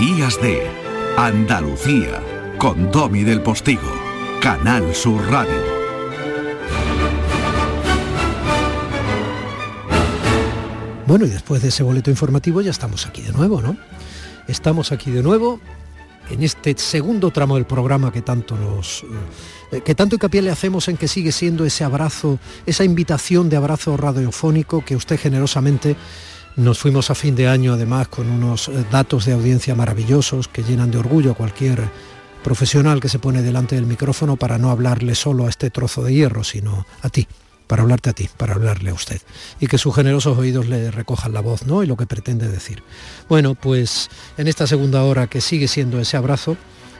Días de Andalucía con Domi del Postigo, Canal Sur Radio. Bueno, y después de ese boleto informativo ya estamos aquí de nuevo, ¿no? Estamos aquí de nuevo en este segundo tramo del programa que tanto nos eh, que tanto hincapié le hacemos en que sigue siendo ese abrazo, esa invitación de abrazo radiofónico que usted generosamente nos fuimos a fin de año además con unos eh, datos de audiencia maravillosos que llenan de orgullo a cualquier profesional que se pone delante del micrófono para no hablarle solo a este trozo de hierro, sino a ti para hablarte a ti, para hablarle a usted, y que sus generosos oídos le recojan la voz, ¿no? Y lo que pretende decir. Bueno, pues en esta segunda hora que sigue siendo ese abrazo,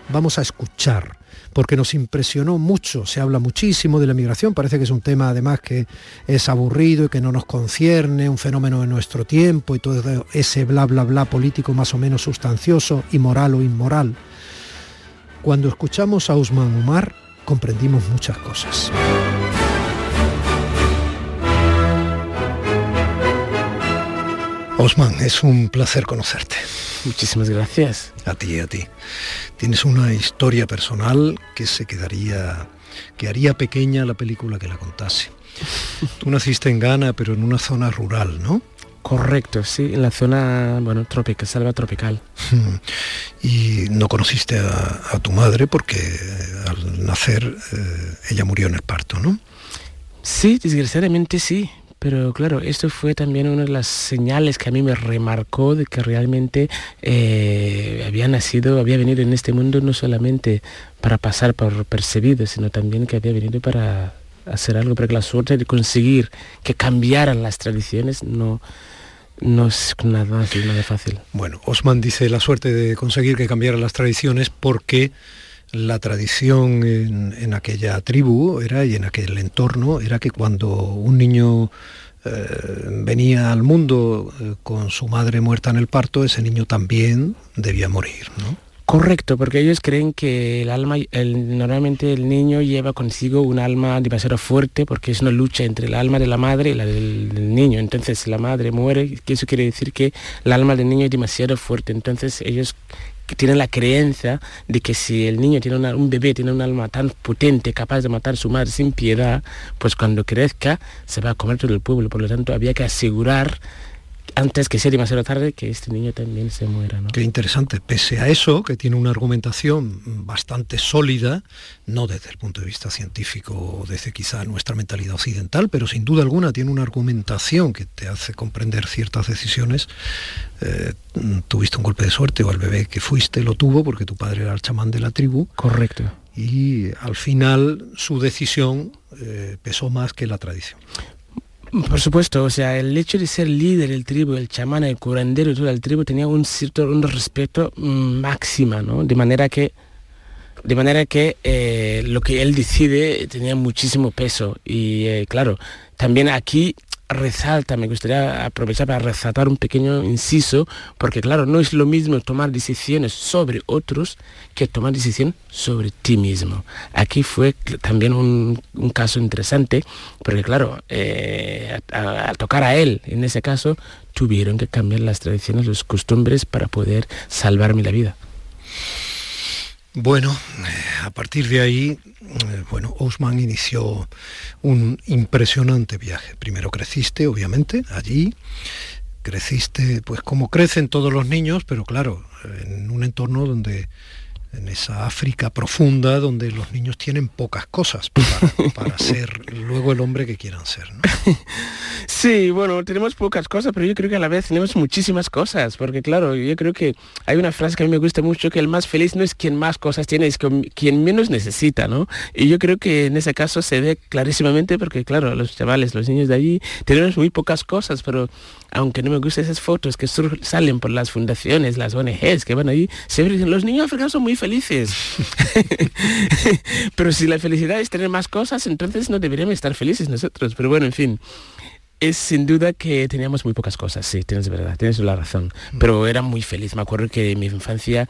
vamos a escuchar, porque nos impresionó mucho, se habla muchísimo de la migración, parece que es un tema además que es aburrido y que no nos concierne, un fenómeno de nuestro tiempo y todo ese bla bla bla político más o menos sustancioso, moral o inmoral. Cuando escuchamos a Usman Umar, comprendimos muchas cosas. Osman, es un placer conocerte. Muchísimas gracias. A ti, a ti. Tienes una historia personal que se quedaría, que haría pequeña la película que la contase. Tú naciste en Ghana, pero en una zona rural, ¿no? Correcto, sí, en la zona, bueno, tropical, selva tropical. Y no conociste a, tu madre porque al nacer eh, ella murió en el parto, ¿no? Sí, desgraciadamente sí pero claro, esto fue también una de las señales que a mí me remarcó de que realmente eh, había nacido, había venido en este mundo no solamente para pasar por percibido, sino también que había venido para hacer algo, porque la suerte de conseguir que cambiaran las tradiciones no, no es nada, nada fácil. Bueno, Osman dice la suerte de conseguir que cambiaran las tradiciones porque la tradición en, aquella tribu era y en aquel entorno era que cuando un niño eh, venía al mundo eh, con su madre muerta en el parto, ese niño también debía morir, ¿no? Correcto, porque ellos creen que el alma, normalmente el niño lleva consigo un alma demasiado fuerte porque es una lucha entre el alma de la madre y la del, del niño. Entonces, si la madre muere, eso quiere decir que el alma del niño es demasiado fuerte. Entonces, ellos que tienen la creencia de que si el niño tiene un bebé tiene un alma tan potente, capaz de matar a su madre sin piedad, pues cuando crezca se va a comer todo el pueblo. Por lo tanto, había que asegurar antes que sea demasiado tarde que este niño también se muera. Qué interesante. Pese a eso, que tiene una argumentación bastante sólida, no desde el punto de vista científico o desde quizá nuestra mentalidad occidental, pero sin duda alguna tiene una argumentación que te hace comprender ciertas decisiones. Eh, tuviste un golpe de suerte o el bebé que fuiste lo tuvo porque tu padre era el chamán de la tribu. Correcto. Y al final su decisión eh, pesó más que la tradición. Por supuesto, o sea, el hecho de ser líder del tribu, el chamán, el curandero y todo el tribu tenía un cierto un respeto mm, máxima, ¿no? De manera que de manera que eh, lo que él decide tenía muchísimo peso y eh, claro, también aquí resalta, me gustaría aprovechar para resaltar un pequeño inciso, porque claro, no es lo mismo tomar decisiones sobre otros que tomar decisión sobre ti mismo. Aquí fue también un, caso interesante, porque claro, eh, al tocar a él, en ese caso, tuvieron que cambiar las tradiciones, los costumbres para poder salvarme la vida. Bueno, eh, a partir de ahí, eh, bueno, Osman inició un impresionante viaje. Primero creciste, obviamente, allí. Creciste, pues como crecen todos los niños, pero claro, en un entorno donde en esa África profunda donde los niños tienen pocas cosas para, ser luego el hombre que quieran ser. Sí, bueno, tenemos pocas cosas, pero yo creo que a la vez tenemos muchísimas cosas, porque claro, yo creo que hay una frase que a mí me gusta mucho, que el más feliz no es quien más cosas tiene, es quien menos necesita, ¿no? Y yo creo que en ese caso se ve clarísimamente, porque claro, los chavales, los niños de allí, tenemos muy pocas cosas, pero aunque no me gusten esas fotos que salen por las fundaciones, las ONGs que van ahí, se dicen, los niños africanos son muy felices. Pero si la felicidad es tener más cosas, entonces no deberíamos estar felices nosotros. Pero bueno, en fin. Es sin duda que teníamos muy pocas cosas, sí, tienes verdad, tienes la razón. Mm. Pero era muy feliz. Me acuerdo que en mi infancia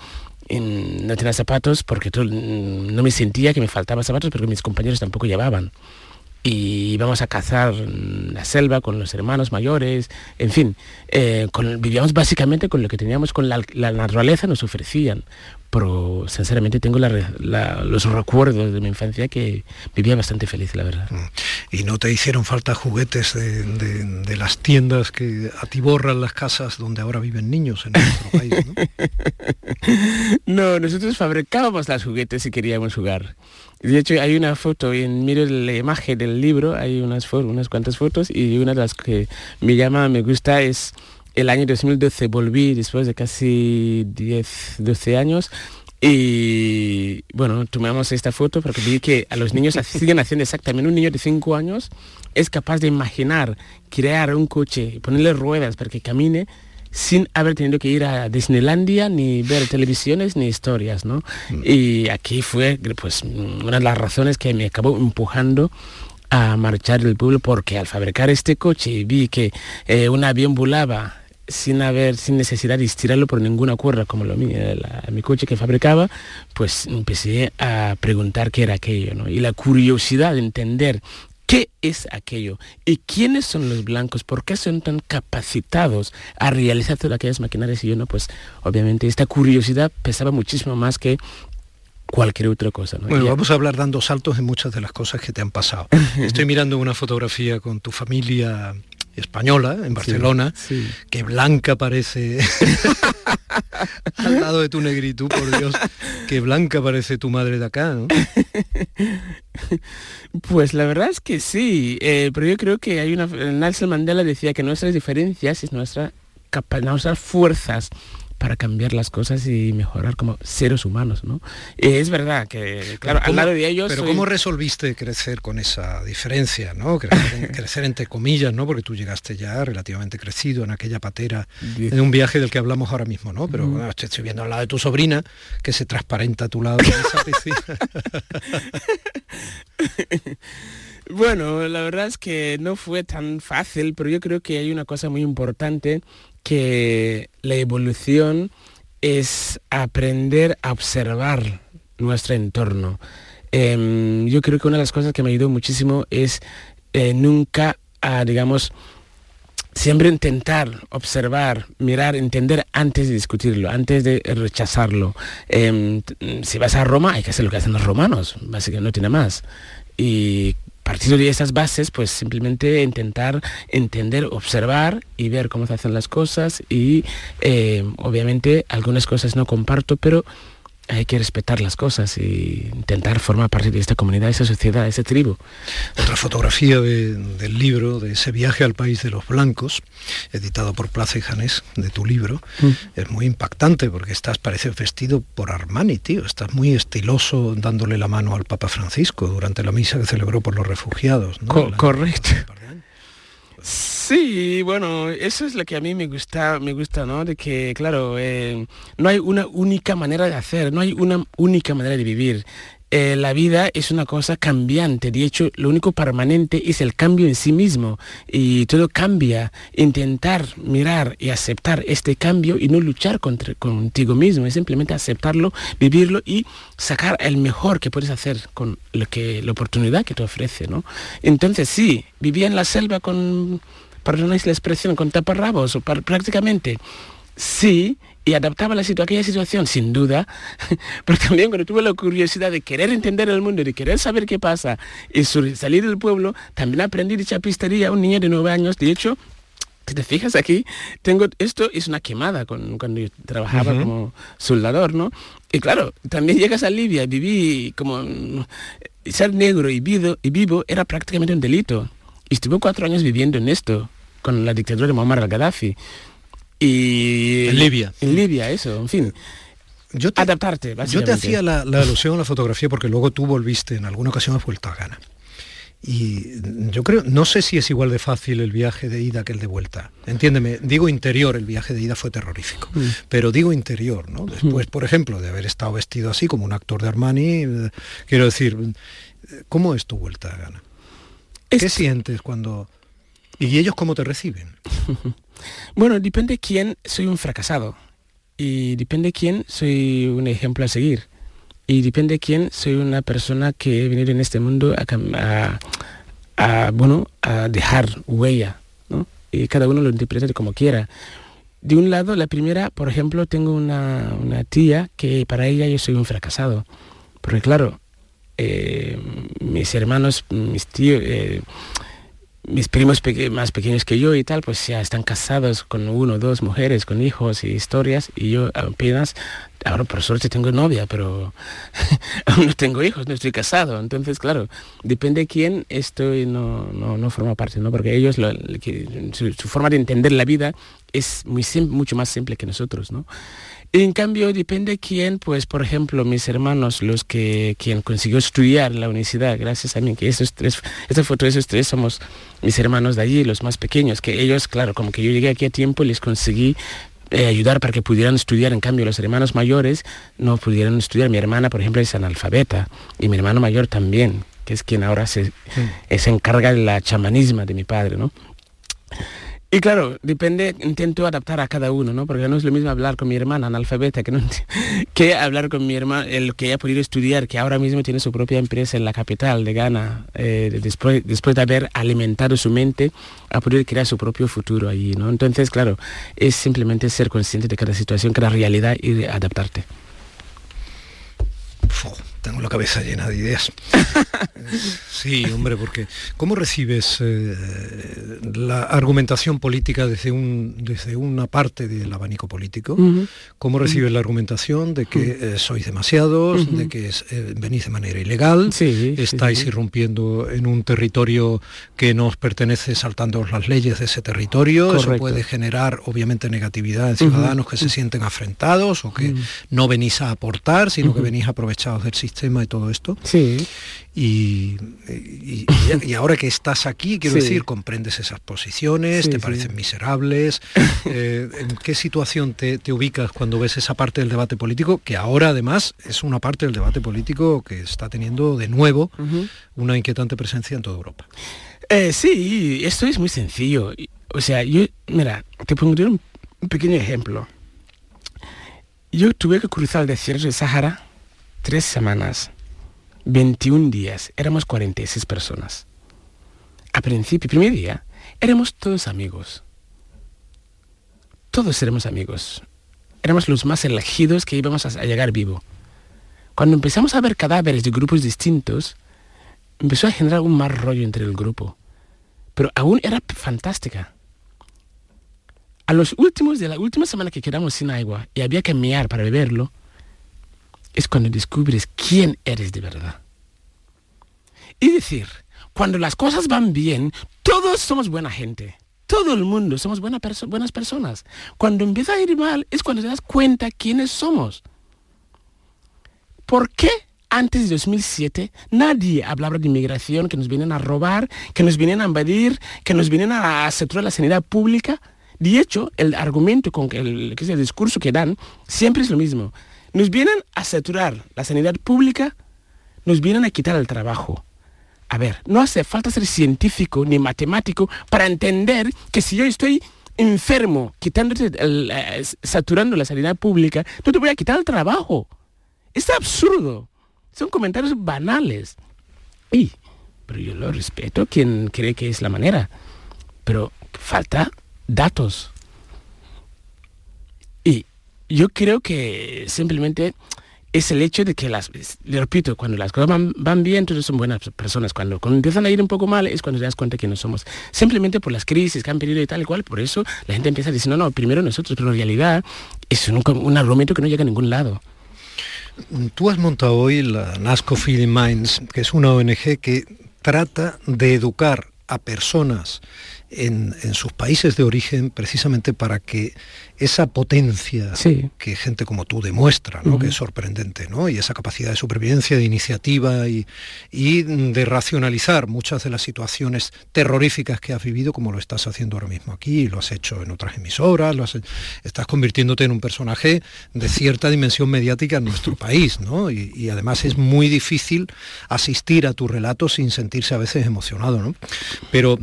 no tenía zapatos porque no me sentía que me faltaban zapatos porque mis compañeros tampoco llevaban. y íbamos a cazar la selva con los hermanos mayores, en fin, eh, vivíamos básicamente con lo que teníamos, con la, naturaleza nos ofrecían, pero sinceramente tengo los recuerdos de mi infancia que vivía bastante feliz, la verdad. Mm. ¿Y no te hicieron falta juguetes de, las tiendas que atiborran las casas donde ahora viven niños en nuestro país? ¿no? no, nosotros fabricábamos los juguetes si queríamos jugar. De hecho, hay una foto, medio de la imagen del libro, hay unas, unas cuantas fotos y una de las que me llama, me gusta es el año 2012. Volví después de casi 10, 12 años y bueno, tomamos esta foto porque vi que a los niños siguen haciendo exactamente. Un niño de 5 años es capaz de imaginar, crear un coche, ponerle ruedas para que camine sin haber tenido que ir a Disneylandia ni ver televisiones ni historias, ¿no? Mm. Y aquí fue pues una de las razones que me acabó empujando a marchar del pueblo porque al fabricar este coche vi que eh, un avión volaba sin haber, sin necesidad de estirarlo por ninguna cuerda como lo mío, mi coche que fabricaba, pues empecé a preguntar qué era aquello, ¿no? Y la curiosidad de entender ¿Qué es aquello? ¿Y quiénes son los blancos? ¿Por qué son tan capacitados a realizar todas aquellas maquinarias? Y yo no, pues obviamente esta curiosidad pesaba muchísimo más que cualquier otra cosa. Bueno, vamos a hablar dando saltos en muchas de las cosas que te han pasado. Estoy mirando una fotografía con tu familia española en Barcelona, que blanca parece al lado de tu negritud, por Dios, que blanca parece tu madre de acá, ¿no? Pues la verdad es que sí, eh, pero yo creo que hay una... Nelson Mandela decía que nuestras diferencias es nuestra, nuestras fuerzas para cambiar las cosas y mejorar como seres humanos, ¿no? es verdad que, claro, al lado de ellos... Pero ¿cómo resolviste crecer con esa diferencia, ¿no? Crecer, entre comillas, ¿no? Porque tú llegaste ya relativamente crecido en aquella patera, en un viaje del que hablamos ahora mismo, ¿no? Pero estoy viendo al lado de tu sobrina, que se transparenta a tu lado esa piscina. Bueno, la verdad es que no fue tan fácil, pero yo creo que hay una cosa muy importante que la evolución es aprender a observar nuestro entorno. Em, yo creo que una de las cosas que me ayudó muchísimo es eh, nunca, digamos, siempre intentar observar, mirar, entender antes de discutirlo, antes de rechazarlo. Em, si vas a Roma, hay que hacer lo que hacen los romanos, básicamente no tiene más. Y partir de esas bases, pues simplemente intentar entender, observar y ver cómo se hacen las cosas y eh, obviamente algunas cosas no comparto, pero hay que respetar las cosas y intentar formar parte de esta comunidad, de esa sociedad, de esa tribu. Otra fotografía del libro, de ese viaje al país de los blancos, editado por Plaza y Janés, de tu libro, mm. es muy impactante porque estás, parece vestido por Armani, tío. Estás muy estiloso dándole la mano al Papa Francisco durante la misa que celebró por los refugiados. correcto. Sí, bueno, eso es lo que a mí me gusta, me gusta, ¿no? De que, claro, eh, no hay una única manera de hacer, no hay una única manera de vivir. Eh, la vida es una cosa cambiante, de hecho lo único permanente es el cambio en sí mismo y todo cambia. Intentar mirar y aceptar este cambio y no luchar contra, contigo mismo, es simplemente aceptarlo, vivirlo y sacar el mejor que puedes hacer con lo que, la oportunidad que te ofrece. ¿no? Entonces sí, vivía en la selva con, perdonáis la expresión, con taparrabos o prácticamente. Sí, y adaptaba la situación, aquella situación, sin duda, pero también cuando tuve la curiosidad de querer entender el mundo, de querer saber qué pasa y salir del pueblo, también aprendí de chapistería, un niño de nueve años, de hecho, si te fijas aquí, tengo, esto es una quemada con, cuando yo trabajaba como soldador, ¿no? Y claro, también llegas a Libia, viví como ser negro y vivo, y vivo era prácticamente un delito. Y estuve cuatro años viviendo en esto, con la dictadura de Muammar al-Gaddafi. Y en Libia. En Libia, eso, en fin. Yo te, Adaptarte, Yo te hacía la, alusión a la fotografía porque luego tú volviste, en alguna ocasión has vuelto a Ghana. Y yo creo, no sé si es igual de fácil el viaje de ida que el de vuelta. Entiéndeme, digo interior, el viaje de ida fue terrorífico, mm. pero digo interior, ¿no? Después, mm. por ejemplo, de haber estado vestido así como un actor de Armani, eh, quiero decir, ¿cómo es tu vuelta a Ghana? ¿Qué sientes cuando... ¿Y ellos cómo te reciben? Bueno, depende quién soy un fracasado y depende quién soy un ejemplo a seguir y depende quién soy una persona que he venido en este mundo a, a, bueno, a dejar huella, ¿no? Y cada uno lo interpreta como quiera. De un lado, la primera, por ejemplo, tengo una, una tía que para ella yo soy un fracasado. Porque claro, eh, mis hermanos, mis tíos, eh, mis primos más pequeños que yo y tal, pues ya están casados con uno dos mujeres, con hijos y historias, y yo apenas, ahora por suerte tengo novia, pero aún no tengo hijos, no estoy casado. Entonces, claro, depende de quién estoy, no, no, no forma parte, ¿no? Porque ellos, su, su, forma de entender la vida es muy mucho más simple que nosotros, ¿no? En cambio, depende quién, pues por ejemplo, mis hermanos, los que quien consiguió estudiar en la universidad, gracias a mí, que esos tres, esta foto de esos tres somos mis hermanos de allí, los más pequeños, que ellos, claro, como que yo llegué aquí a tiempo y les conseguí eh, ayudar para que pudieran estudiar. En cambio, los hermanos mayores no pudieron estudiar. Mi hermana, por ejemplo, es analfabeta y mi hermano mayor también, que es quien ahora se, se encarga de la chamanismo de mi padre, ¿no? Y claro, depende, intento adaptar a cada uno, ¿no? Porque no es lo mismo hablar con mi hermana analfabeta que, que hablar con mi hermana, el que ha podido estudiar, que ahora mismo tiene su propia empresa en la capital de Ghana, eh, después, después de haber alimentado su mente, ha podido crear su propio futuro allí, ¿no? Entonces, claro, es simplemente ser consciente de cada situación, cada realidad y adaptarte tengo la cabeza llena de ideas. sí, hombre, porque ¿cómo recibes eh, la argumentación política desde, un, desde una parte del abanico político? ¿Cómo recibes la argumentación de que eh, sois demasiados, de que eh, venís de manera ilegal, estáis irrumpiendo en un territorio que no os pertenece saltando las leyes de ese territorio? Eso puede generar obviamente negatividad en ciudadanos que se sienten afrentados o que no venís a aportar, sino que venís aprovechados del sistema tema y todo esto. Sí. Y, y, ahora que estás aquí, quiero decir, comprendes esas posiciones, te parecen miserables. Eh, ¿En qué situación te, ubicas cuando ves esa parte del debate político? Que ahora además es una parte del debate político que está teniendo de nuevo una inquietante presencia en toda Europa. Eh, sí, esto es muy sencillo. O sea, yo, mira, te pondré un pequeño ejemplo. Yo tuve que cruzar el desierto de Sahara tres semanas, 21 días, éramos 46 personas. A principio, primer día, éramos todos amigos. Todos éramos amigos. Éramos los más elegidos que íbamos a llegar vivo. Cuando empezamos a ver cadáveres de grupos distintos, empezó a generar un mal rollo entre el grupo. Pero aún era fantástica. A los últimos de la última semana que quedamos sin agua y había que mear para beberlo, es cuando descubres quién eres de verdad. Y decir, cuando las cosas van bien, todos somos buena gente. Todo el mundo somos buenas personas. Cuando empieza a ir mal es cuando te das cuenta quiénes somos. ¿Por qué antes de 2007 nadie hablaba de inmigración, que nos vienen a robar, que nos vienen a invadir, que nos vienen a saturar la sanidad pública? De hecho, el argumento con el, que es el discurso que dan siempre es lo mismo. Nos vienen a saturar la sanidad pública, nos vienen a quitar el trabajo. A ver, no hace falta ser científico ni matemático para entender que si yo estoy enfermo, quitándote eh, saturando la sanidad pública, no te voy a quitar el trabajo. Es absurdo. Son comentarios banales. Y, pero yo lo respeto quien cree que es la manera. Pero falta datos yo creo que simplemente es el hecho de que las, le repito, cuando las cosas van, bien, todos son buenas personas. Cuando, empiezan a ir un poco mal es cuando te das cuenta que no somos. Simplemente por las crisis que han pedido y tal y cual, por eso la gente empieza decir, no, no, primero nosotros, pero en realidad es un, un argumento que no llega a ningún lado. Tú has montado hoy la NASCO Feeding Minds, que es una ONG que trata de educar a personas en, sus países de origen precisamente para que esa potencia que gente como tú demuestra, ¿no? que es sorprendente, ¿no? y esa capacidad de supervivencia, de iniciativa y, de racionalizar muchas de las situaciones terroríficas que has vivido, como lo estás haciendo ahora mismo aquí, lo has hecho en otras emisoras, lo estás convirtiéndote en un personaje de cierta dimensión mediática en nuestro país, ¿no? y, y además es muy difícil asistir a tu relato sin sentirse a veces emocionado. ¿no? Pero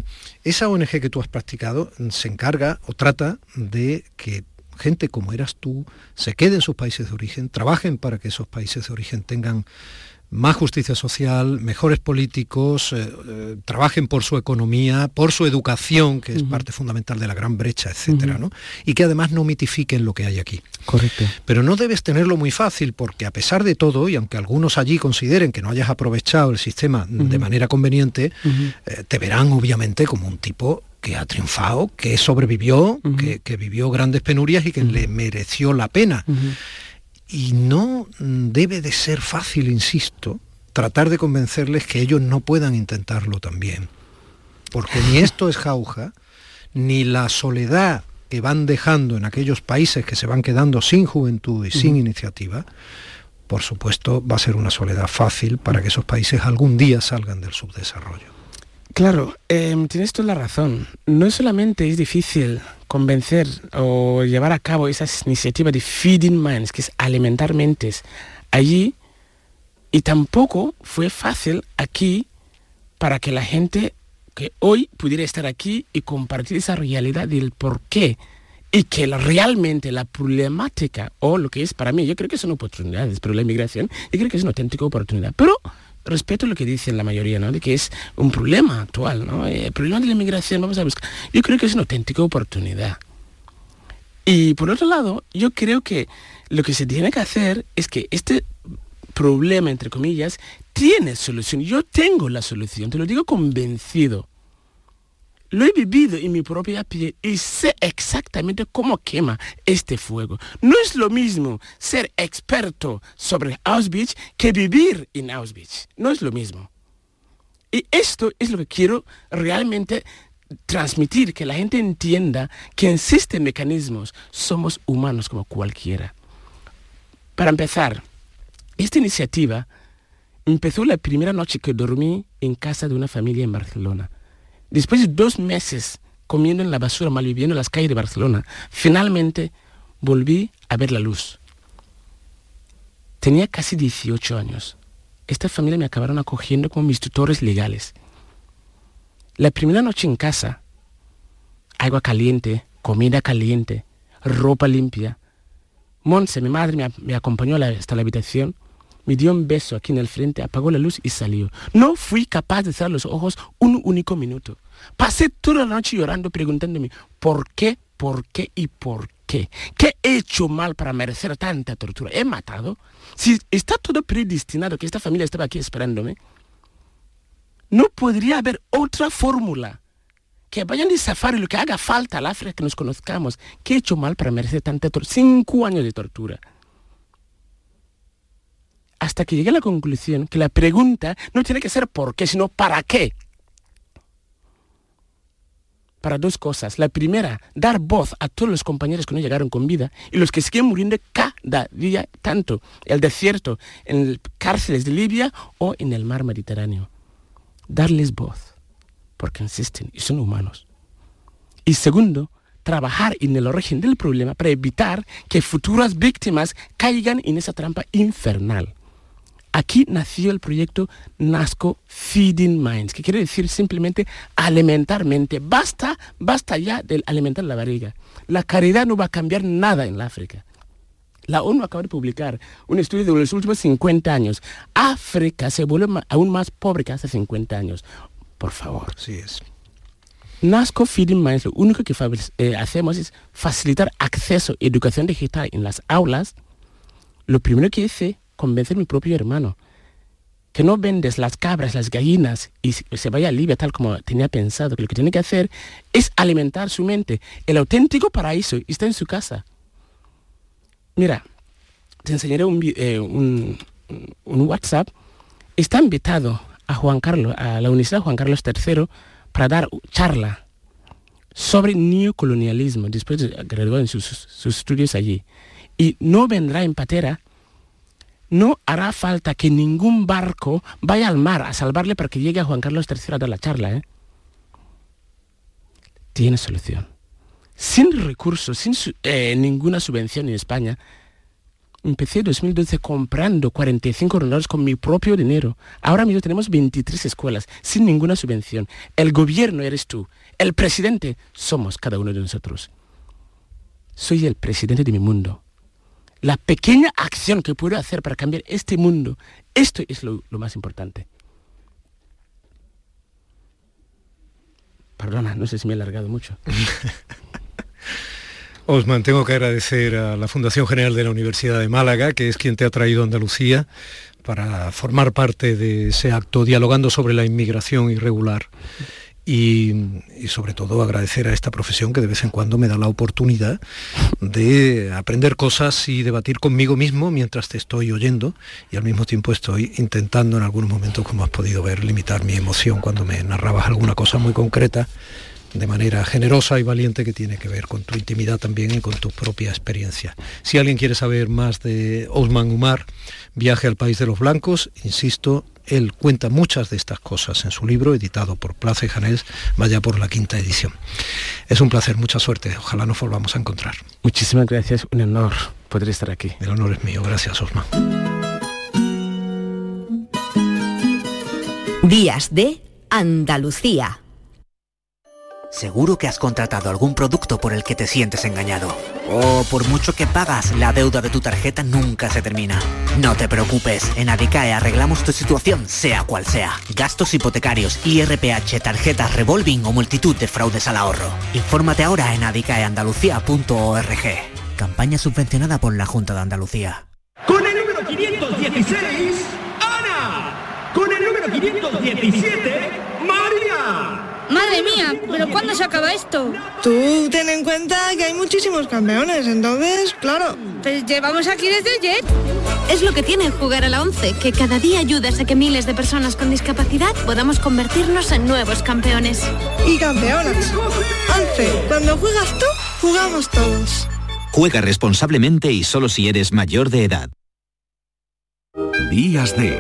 esa ONG que tú has practicado se encarga o trata de que gente como eras tú se quede en sus países de origen, trabajen para que esos países de origen tengan más justicia social, mejores políticos, eh, eh, trabajen por su economía, por su educación, que es parte fundamental de la gran brecha, etcétera, ¿no? Y que además no mitifiquen lo que hay aquí. Correcto. Pero no debes tenerlo muy fácil porque a pesar de todo, y aunque algunos allí consideren que no hayas aprovechado el sistema de manera conveniente, eh, te verán obviamente como un tipo que ha triunfado, que sobrevivió, que, vivió grandes penurias y que le mereció la pena. Y no debe de ser fácil, insisto, tratar de convencerles que ellos no puedan intentarlo también. Porque ni esto es jauja, ni la soledad que van dejando en aquellos países que se van quedando sin juventud y sin iniciativa, por supuesto va a ser una soledad fácil para que esos países algún día salgan del subdesarrollo. Claro, em, tienes toda la razón. No solamente es difícil convencer o llevar a cabo esa iniciativa de feeding minds, que es alimentar mentes, allí, y tampoco fue fácil aquí para que la gente que hoy pudiera estar aquí y compartir esa realidad del por qué y que realmente la problemática o lo que es para mí, yo creo que son oportunidades, pero la inmigración, yo creo que es una auténtica oportunidad. Pero respeto lo que dicen la mayoría, ¿no? De que es un problema actual, ¿no? Eh, el problema de la inmigración, vamos a buscar. Yo creo que es una auténtica oportunidad. Y por otro lado, yo creo que lo que se tiene que hacer es que este problema, entre comillas, tiene solución. Yo tengo la solución, te lo digo convencido. Lo he vivido en mi propia piel y sé exactamente cómo quema este fuego. No es lo mismo ser experto sobre Auschwitz que vivir en Auschwitz. No es lo mismo. Y esto es lo que quiero realmente transmitir, que la gente entienda que existen mecanismos, somos humanos como cualquiera. Para empezar, esta iniciativa empezó la primera noche que dormí en casa de una familia en Barcelona. Después de dos meses comiendo en la basura, malviviendo en las calles de Barcelona, finalmente volví a ver la luz. Tenía casi 18 años. Esta familia me acabaron acogiendo como mis tutores legales. La primera noche en casa, agua caliente, comida caliente, ropa limpia. Monse, mi madre, me, me acompañó hasta la habitación me dio un beso aquí en el frente, apagó la luz y salió. No fui capaz de cerrar los ojos un único minuto. Pasé toda la noche llorando, preguntándome, ¿por qué, por qué y por qué? ¿Qué he hecho mal para merecer tanta tortura? ¿He matado? Si está todo predestinado, que esta familia estaba aquí esperándome, no podría haber otra fórmula. Que vayan de safari, lo que haga falta al África que nos conozcamos. ¿Qué he hecho mal para merecer tanta tortura? Cinco años de tortura hasta que llegué a la conclusión que la pregunta no tiene que ser por qué, sino para qué. Para dos cosas. La primera, dar voz a todos los compañeros que no llegaron con vida y los que siguen muriendo cada día, tanto en el desierto, en cárceles de Libia o en el mar Mediterráneo. Darles voz, porque insisten y son humanos. Y segundo, trabajar en el origen del problema para evitar que futuras víctimas caigan en esa trampa infernal. Aquí nació el proyecto Nasco Feeding Minds, que quiere decir simplemente alimentar mente. Basta, basta ya de alimentar la barriga. La caridad no va a cambiar nada en la África. La ONU acaba de publicar un estudio de los últimos 50 años. África se vuelve aún más pobre que hace 50 años. Por favor. Sí es. Nasco Feeding Minds, lo único que eh, hacemos es facilitar acceso a educación digital en las aulas. Lo primero que hice convencer a mi propio hermano. Que no vendes las cabras, las gallinas y se vaya a Libia tal como tenía pensado. Que lo que tiene que hacer es alimentar su mente. El auténtico paraíso está en su casa. Mira, te enseñaré un, eh, un, WhatsApp. Está invitado a Juan Carlos, a la Universidad Juan Carlos III, para dar charla sobre neocolonialismo después de graduar en sus, sus, estudios allí. Y no vendrá en patera no hará falta que ningún barco vaya al mar a salvarle para que llegue a Juan Carlos III a dar la charla. ¿eh? Tiene solución. Sin recursos, sin eh, ninguna subvención en España, empecé en 2012 comprando 45 ordenadores con mi propio dinero. Ahora mismo tenemos 23 escuelas sin ninguna subvención. El gobierno eres tú. El presidente somos cada uno de nosotros. Soy el presidente de mi mundo la pequeña acción que puedo hacer para cambiar este mundo, esto es lo, más importante. Perdona, no sé si me he alargado mucho. Osman, tengo que agradecer a la Fundación General de la Universidad de Málaga, que es quien te ha traído a Andalucía para formar parte de ese acto dialogando sobre la inmigración irregular. Y, sobre todo agradecer a esta profesión que de vez en cuando me da la oportunidad de aprender cosas y debatir conmigo mismo mientras te estoy oyendo y al mismo tiempo estoy intentando en algunos momentos, como has podido ver, limitar mi emoción cuando me narrabas alguna cosa muy concreta de manera generosa y valiente que tiene que ver con tu intimidad también y con tu propia experiencia. Si alguien quiere saber más de Osman Umar, Viaje al País de los Blancos, insisto, él cuenta muchas de estas cosas en su libro, editado por Plaza y Janés, vaya por la quinta edición. Es un placer, mucha suerte, ojalá nos volvamos a encontrar. Muchísimas gracias, un honor poder estar aquí. El honor es mío, gracias Osman. Días de Andalucía. Seguro que has contratado algún producto por el que te sientes engañado. O por mucho que pagas, la deuda de tu tarjeta nunca se termina. No te preocupes, en Adicae arreglamos tu situación, sea cual sea. Gastos hipotecarios, IRPH, tarjetas revolving o multitud de fraudes al ahorro. Infórmate ahora en adicaeandalucía.org. Campaña subvencionada por la Junta de Andalucía. Con el número 516, Ana. Con el número 517, María. Madre mía, ¿pero cuándo se acaba esto? Tú ten en cuenta que hay muchísimos campeones, entonces, claro. Pues llevamos aquí desde ayer. Es lo que tiene jugar a la 11, que cada día ayudas a que miles de personas con discapacidad podamos convertirnos en nuevos campeones. Y campeonas. 11. Cuando juegas tú, jugamos todos. Juega responsablemente y solo si eres mayor de edad. Días de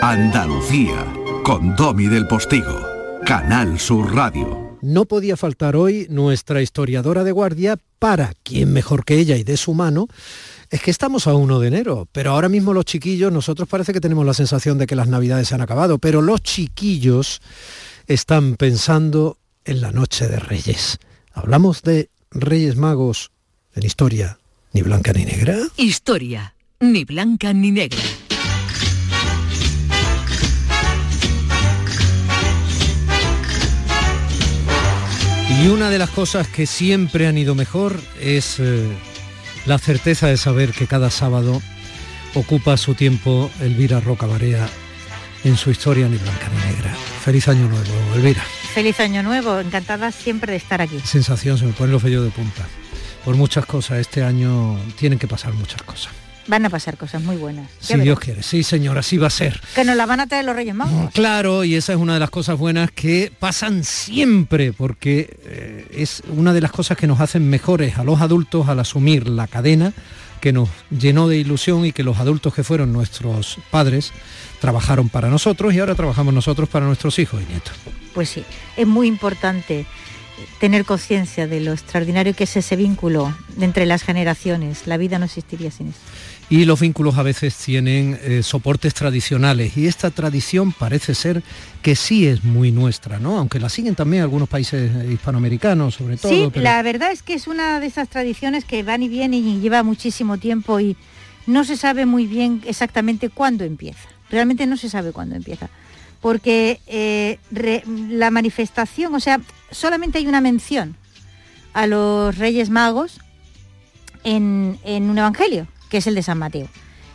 Andalucía con Domi del Postigo. Canal Sur Radio. No podía faltar hoy nuestra historiadora de guardia para, quien mejor que ella y de su mano, es que estamos a 1 de enero, pero ahora mismo los chiquillos, nosotros parece que tenemos la sensación de que las navidades se han acabado, pero los chiquillos están pensando en la noche de Reyes. Hablamos de Reyes Magos en historia, ni blanca ni negra. Historia, ni blanca ni negra. Y una de las cosas que siempre han ido mejor es eh, la certeza de saber que cada sábado ocupa su tiempo Elvira Roca Barea en su historia ni blanca ni negra. Feliz año nuevo, Elvira. Feliz año nuevo, encantada siempre de estar aquí. Sensación, se me ponen los vellos de punta. Por muchas cosas, este año tienen que pasar muchas cosas. Van a pasar cosas muy buenas. Si Dios quiere, sí señor, así va a ser. Que nos la van a traer los Reyes Magos. Claro, y esa es una de las cosas buenas que pasan siempre, porque eh, es una de las cosas que nos hacen mejores a los adultos al asumir la cadena que nos llenó de ilusión y que los adultos que fueron nuestros padres trabajaron para nosotros y ahora trabajamos nosotros para nuestros hijos y nietos. Pues sí, es muy importante tener conciencia de lo extraordinario que es ese vínculo entre las generaciones. La vida no existiría sin eso y los vínculos a veces tienen eh, soportes tradicionales y esta tradición parece ser que sí es muy nuestra, ¿no? Aunque la siguen también algunos países hispanoamericanos, sobre todo. Sí, la verdad es que es una de esas tradiciones que van y vienen y lleva muchísimo tiempo y no se sabe muy bien exactamente cuándo empieza. Realmente no se sabe cuándo empieza. Porque eh, la manifestación, o sea, solamente hay una mención a los Reyes Magos en, en un Evangelio que es el de San Mateo.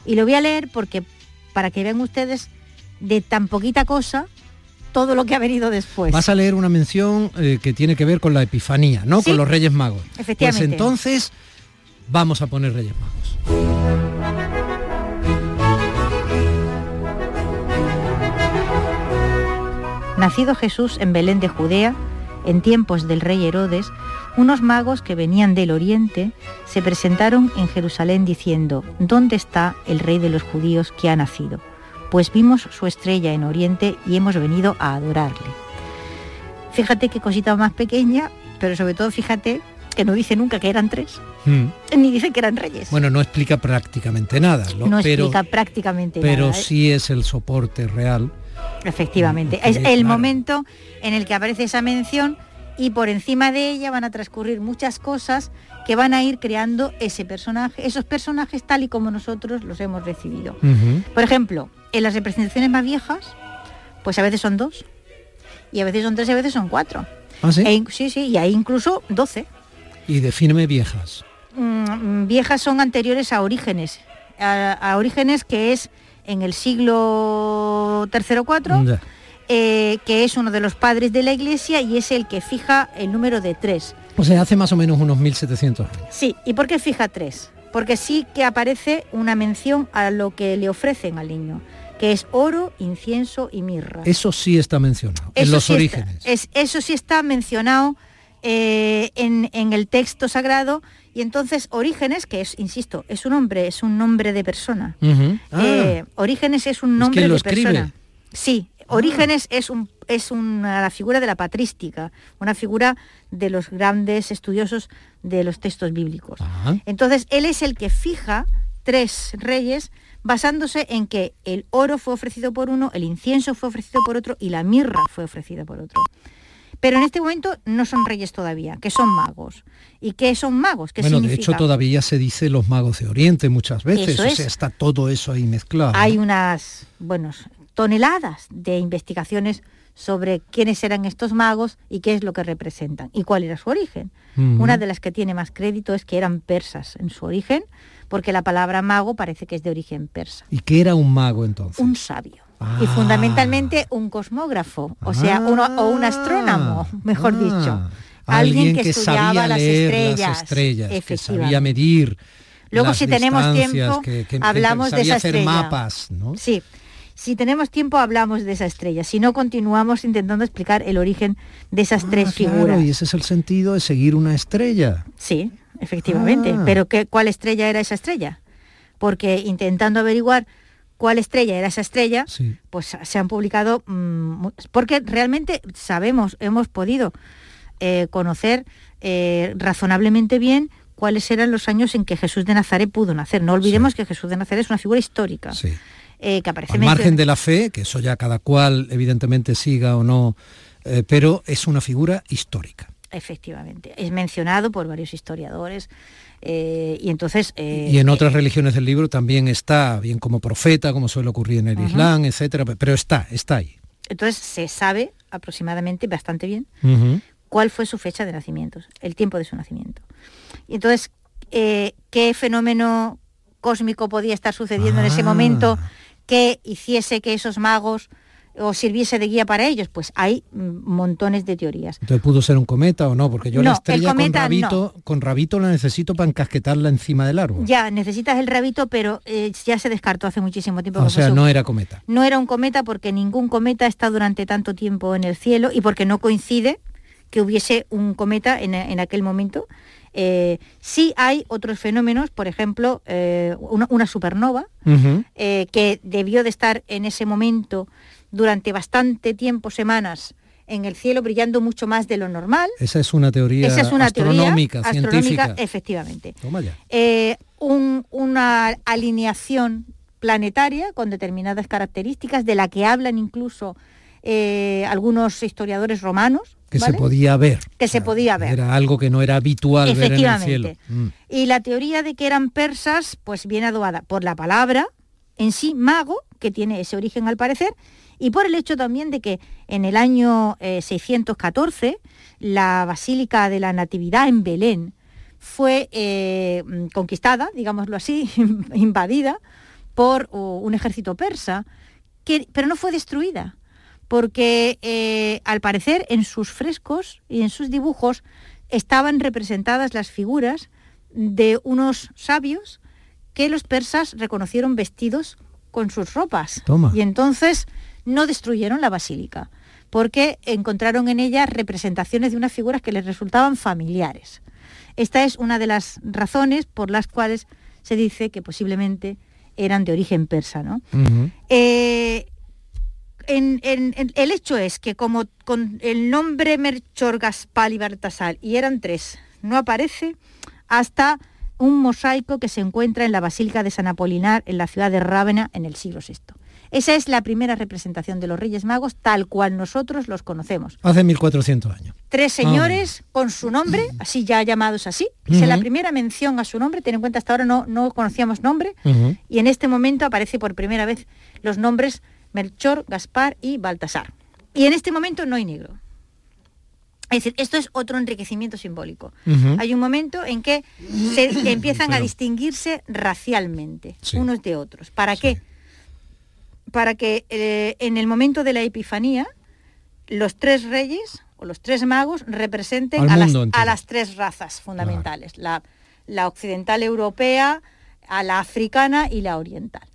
Y lo voy a leer porque para que vean ustedes de tan poquita cosa todo lo que ha venido después. Vas a leer una mención eh, que tiene que ver con la Epifanía, ¿no? Con los Reyes Magos. Efectivamente. Pues entonces vamos a poner Reyes Magos. Nacido Jesús en Belén de Judea, en tiempos del rey Herodes, unos magos que venían del oriente se presentaron en Jerusalén diciendo, ¿dónde está el rey de los judíos que ha nacido? Pues vimos su estrella en oriente y hemos venido a adorarle. Fíjate qué cosita más pequeña, pero sobre todo fíjate que no dice nunca que eran tres, hmm. ni dice que eran reyes. Bueno, no explica prácticamente nada. No explica prácticamente pero nada. Pero ¿eh? sí es el soporte real. Efectivamente, es el momento en el que aparece esa mención y por encima de ella van a transcurrir muchas cosas que van a ir creando ese personaje, esos personajes tal y como nosotros los hemos recibido. Por ejemplo, en las representaciones más viejas, pues a veces son dos, y a veces son tres y a veces son cuatro. ¿Ah, sí? E sí, sí, y hay incluso doce. Y defíneme viejas. Mm, viejas son anteriores a Orígenes, a, a Orígenes que es en el siglo III o IV, eh, que es uno de los padres de la Iglesia y es el que fija el número de tres. O sea, hace más o menos unos 1700 años. Sí, ¿y por qué fija tres? Porque sí que aparece una mención a lo que le ofrecen al niño, que es oro, incienso y mirra. Eso sí está mencionado, en Eso los sí está- orígenes. es, eso sí está mencionado eh, en, en el texto sagrado y entonces Orígenes, que es, insisto, es un nombre, es un nombre de persona. Ah, Eh, Orígenes es un nombre lo de escribe. Persona. Sí, Orígenes es, un, es una, la figura de la patrística, una figura de los grandes estudiosos de los textos bíblicos. ah. Entonces, él es el que fija tres reyes basándose en que el oro fue ofrecido por uno, el incienso fue ofrecido por otro y la mirra fue ofrecida por otro. Pero en este momento no son reyes todavía, que son magos. ¿Y qué son magos? ¿Qué bueno, de hecho todavía se dice los magos de Oriente muchas veces, Eso o es. sea, está todo eso ahí mezclado. Hay ¿no? unas, bueno, toneladas de investigaciones sobre quiénes eran estos magos y qué es lo que representan y cuál era su origen. Una de las que tiene más crédito es que eran persas en su origen, porque la palabra mago parece que es de origen persa. ¿Y qué era un mago entonces? Un sabio. Y Ah. fundamentalmente un cosmógrafo, o sea, uno, o un astrónomo, mejor Ah. dicho. Alguien, que, estudiaba sabía las leer estrellas. las estrellas, que sabía medir. Luego, si tenemos tiempo, que- que- que hablamos de sabía esa hacer estrella. mapas, ¿no? Sí. Si tenemos tiempo hablamos de esa estrella, si no continuamos intentando explicar el origen de esas tres Ah, claro, figuras. y ese es el sentido de seguir una estrella. Sí, efectivamente. Ah. Pero ¿qué, ¿cuál estrella era esa estrella? Porque intentando averiguar cuál estrella era esa estrella, Sí. pues se han publicado, mm, porque realmente sabemos, hemos podido eh, conocer eh, razonablemente bien cuáles eran los años en que Jesús de Nazaret pudo nacer. No olvidemos que Jesús de Nazaret es una figura histórica, Sí. Eh, que aparece Al margen de la fe, que eso ya cada cual evidentemente siga o no, eh, pero es una figura histórica. Efectivamente, es mencionado por varios historiadores eh, y entonces... eh, y en otras religiones del libro también está, bien como profeta, como suele ocurrir en el. Islam, etcétera, pero está, está ahí. entonces se sabe aproximadamente bastante bien cuál fue su fecha de nacimiento, el tiempo de su nacimiento. Y entonces, ¿qué fenómeno cósmico podía estar sucediendo en ese Ah. momento que hiciese que esos magos o sirviese de guía para ellos? Pues hay mm, montones de teorías. Entonces pudo ser un cometa o no, porque yo No, la el estrella cometa con rabito, con rabito la necesito para encasquetarla encima del árbol. Ya, necesitas el rabito, pero eh, ya se descartó hace muchísimo tiempo. o sea, su- no era cometa. No era un cometa porque ningún cometa está durante tanto tiempo en el cielo y porque no coincide que hubiese un cometa en, en aquel momento. Eh, sí hay otros fenómenos, por ejemplo, eh, una, una supernova, eh, que debió de estar en ese momento durante bastante tiempo, semanas, en el cielo, brillando mucho más de lo normal. Esa es una teoría Esa es una teoría astronómica, astronómica, científica. efectivamente Toma ya. eh, un- una alineación planetaria con determinadas características de la que hablan incluso algunos historiadores romanos. Que ¿vale? se podía ver. Que se podía ver. Era algo que no era habitual ver en el cielo. Mm. Y la teoría de que eran persas, pues viene aduada por la palabra en sí, mago, que tiene ese origen al parecer, y por el hecho también de que en el año eh, 614 la Basílica de la Natividad en Belén fue eh, mm, conquistada, digámoslo así, invadida por uh, un ejército persa, que, pero no fue destruida, porque eh, al parecer en sus frescos y en sus dibujos estaban representadas las figuras de unos sabios que los persas reconocieron vestidos con sus ropas. Toma. Y entonces no destruyeron la basílica, porque encontraron en ella representaciones de unas figuras que les resultaban familiares. Esta es una de las razones por las cuales se dice que posiblemente eran de origen persa. ¿no? Eh, en- en- en- el hecho es que como con el nombre Melchor, Gaspar y Baltasar, y eran tres, no aparece hasta un mosaico que se encuentra en la Basílica de San Apolinar en la ciudad de Rávena en el siglo VI. Esa es la primera representación de los Reyes Magos tal cual nosotros los conocemos. Hace 1400 años. Tres señores con su nombre, así ya llamados así. Es la primera mención a su nombre, ten en cuenta hasta ahora no, no conocíamos nombre, y en este momento aparece por primera vez los nombres Melchor, Gaspar y Baltasar. Y en este momento no hay negro. Es decir, esto es otro enriquecimiento simbólico. Hay un momento en que se empiezan a distinguirse racialmente unos de otros. ¿Para qué? Para que eh, en el momento de la Epifanía los tres reyes o los tres magos representen a las, tres razas fundamentales, la, la occidental europea, a la africana y la oriental.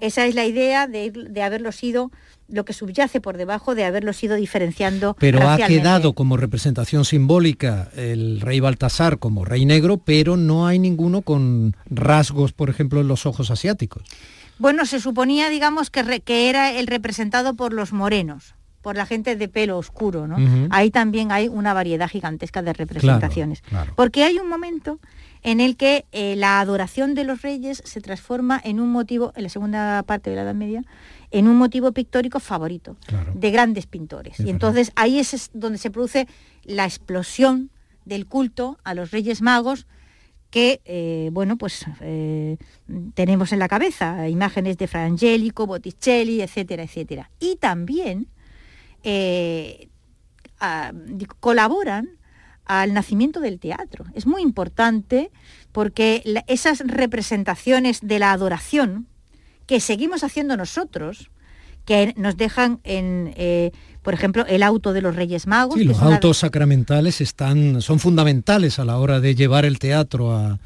Esa es la idea de, de haberlo sido lo que subyace por debajo de haberlo ido diferenciando. Pero ha quedado como representación simbólica el rey Baltasar como rey negro, pero no hay ninguno con rasgos, por ejemplo, en los ojos asiáticos. Bueno, se suponía, digamos, que, que era el representado por los morenos por la gente de pelo oscuro, ¿no? Ahí también hay una variedad gigantesca de representaciones. Porque hay un momento en el que eh, la adoración de los reyes se transforma en un motivo, en la segunda parte de la Edad Media, en un motivo pictórico favorito de grandes pintores. y entonces ahí es donde se produce la explosión del culto a los Reyes Magos que, eh, bueno, pues eh, tenemos en la cabeza imágenes de Fra Angelico, Botticelli, etcétera, etcétera. Y también eh, colaboran al nacimiento del teatro. Es muy importante porque esas representaciones de la adoración que seguimos haciendo nosotros, que nos dejan en, eh, por ejemplo, el auto de los Reyes Magos. Sí, los autos sacramentales están, son fundamentales a la hora de llevar el teatro a,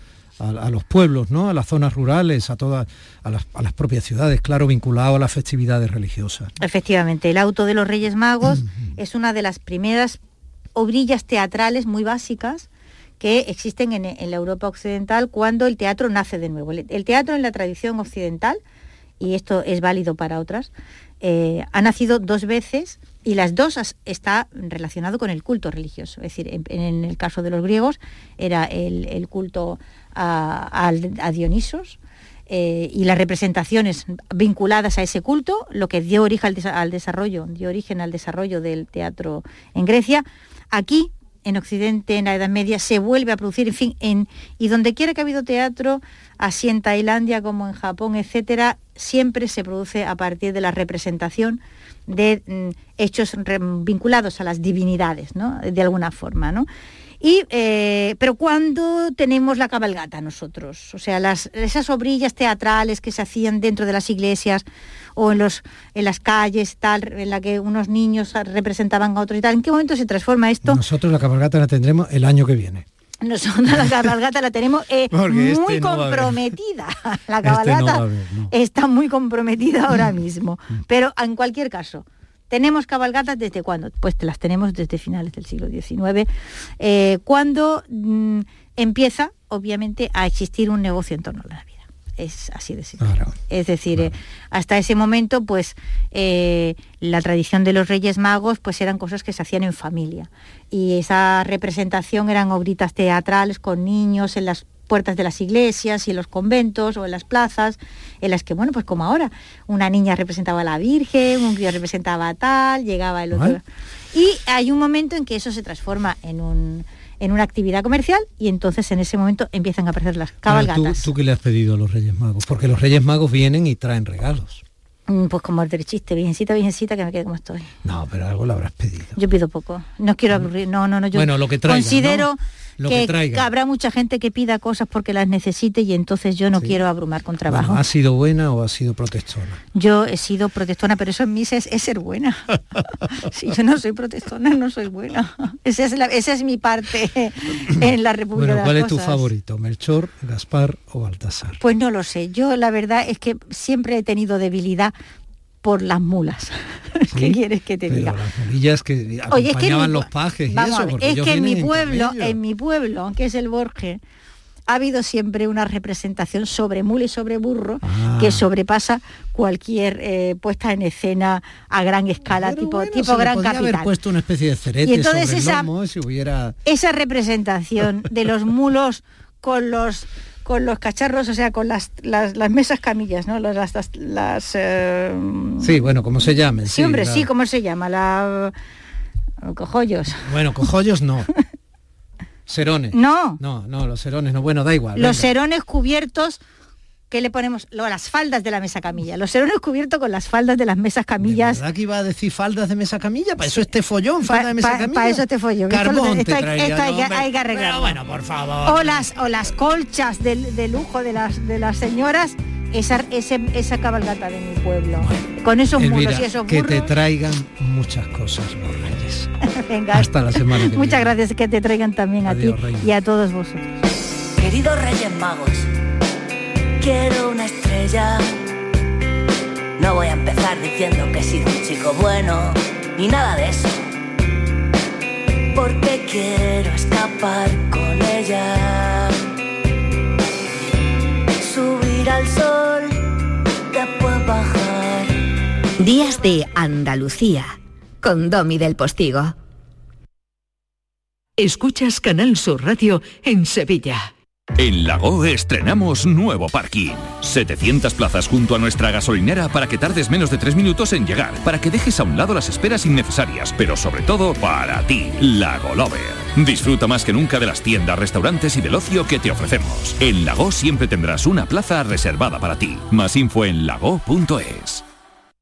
los pueblos, ¿no? a las zonas rurales, a todas, a las, propias ciudades, claro, vinculado a las festividades religiosas. Efectivamente, el auto de los Reyes Magos es una de las primeras obrillas teatrales muy básicas que existen en, la Europa occidental cuando el teatro nace de nuevo. el teatro en la tradición occidental y esto es válido para otras, eh, ha nacido dos veces y las dos está relacionado con el culto religioso. Es decir, en, el caso de los griegos era el, culto a, Dionisos eh, y las representaciones vinculadas a ese culto, lo que dio origen al, desarrollo, dio origen al desarrollo del teatro en Grecia. Aquí en Occidente, en la Edad Media, se vuelve a producir, en fin, y donde quiera que ha habido teatro, así en Tailandia como en Japón, etcétera, siempre se produce a partir de la representación de mm, hechos vinculados a las divinidades. De alguna forma. Y, eh, pero cuando tenemos la cabalgata nosotros, o sea, las, esas obrillas teatrales que se hacían dentro de las iglesias o en, los, en las calles, tal, en la que unos niños representaban a otros y tal, ¿en qué momento se transforma esto? Nosotros la cabalgata la tendremos el año que viene. Nosotros la cabalgata la tenemos eh, muy este comprometida. la este cabalgata está muy comprometida ahora mismo. Mm. Pero en cualquier caso, ¿Tenemos cabalgatas desde cuándo? Pues las tenemos desde finales del siglo XIX, eh, cuando mm, empieza, obviamente, a existir un negocio en torno a la. Es así de simple. es decir, eh, hasta ese momento, pues eh, la tradición de los Reyes Magos, pues eran cosas que se hacían en familia. Y esa representación eran obritas teatrales con niños en las puertas de las iglesias y en los conventos o en las plazas, en las que, bueno, pues como ahora, una niña representaba a la Virgen, un crío representaba a tal, llegaba el otro. Y hay un momento en que eso se transforma en un en una actividad comercial y entonces en ese momento empiezan a aparecer las cabalgatas. ¿tú, qué le has pedido a los Reyes Magos? Porque los Reyes Magos vienen y traen regalos. Mm, pues como el del chiste, virgencita, virgencita, que me quede como estoy. No, pero algo le habrás pedido. Yo pido poco. No quiero aburrir. No, no, no. Yo bueno, lo que traiga, considero que, habrá mucha gente que pida cosas porque las necesite y entonces yo no quiero abrumar con trabajo. ¿Ha sido buena o ha sido protestona? Yo he sido protestona, pero eso en mí es, ser buena. si yo no soy protestona, no soy buena. Esa es, esa es mi parte en la República bueno, ¿Cuál es tu favorito? ¿Melchor, Gaspar o Baltasar? Pues no lo sé. Yo la verdad es que siempre he tenido debilidad por las mulas. ¿Qué quieres que te diga? Las mulillas que acompañaban los pajes y eso, es que en mi pueblo, en, mi pueblo, que es el Borges, ha habido siempre una representación sobre mula y sobre burro que ah. sobrepasa cualquier eh, puesta en escena a gran escala, tipo, tipo gran capital. haber puesto una especie de cerete y entonces sobre esa, si hubiera... esa representación de los mulos con los con los cacharros, o sea, con las, las, las mesas camillas, ¿no? Las, las, las, eh, Sí, bueno, como se llamen. sí, hombre, la- sí, ¿cómo se llama? La cojollos. Bueno, cojollos no. Serones. No. No, no, los serones no. Bueno, da igual. Los venga. serones cubiertos que le ponemos Lo- las faldas de la mesa camilla. Los serones cubiertos con las faldas de las mesas camillas. ¿Verdad que iba a decir faldas de mesa camilla? ¿Para eso este follón, falda de mesa Para camilla? eso te follón. Esto Carbón te esto hay- esto hay que- hombre. hay que arreglarlo. Pero bueno, por favor. O las, o las colchas de, de lujo de las, de las señoras, esa, ese- esa cabalgata de mi pueblo. Con esos Elvira, muros y esos que te burros. traigan muchas cosas, los reyes. Venga. Hasta la semana que Muchas viene. gracias que te traigan también Adiós, a ti reina. y a todos vosotros. Queridos Reyes Magos, quiero una estrella. No voy a empezar diciendo que he sido un chico bueno, ni nada de eso. Porque quiero escapar con ella. Subir al sol, después bajar. Días de Andalucía con Domi del Postigo. Escuchas Canal Sur Radio en Sevilla. En Lago estrenamos nuevo parking. 700 plazas junto a nuestra gasolinera para que tardes menos de 3 minutos en llegar, para que dejes a un lado las esperas innecesarias, pero sobre todo para ti, Lago Lover. Disfruta más que nunca de las tiendas, restaurantes y del ocio que te ofrecemos. En Lago siempre tendrás una plaza reservada para ti. Más info en lago.es.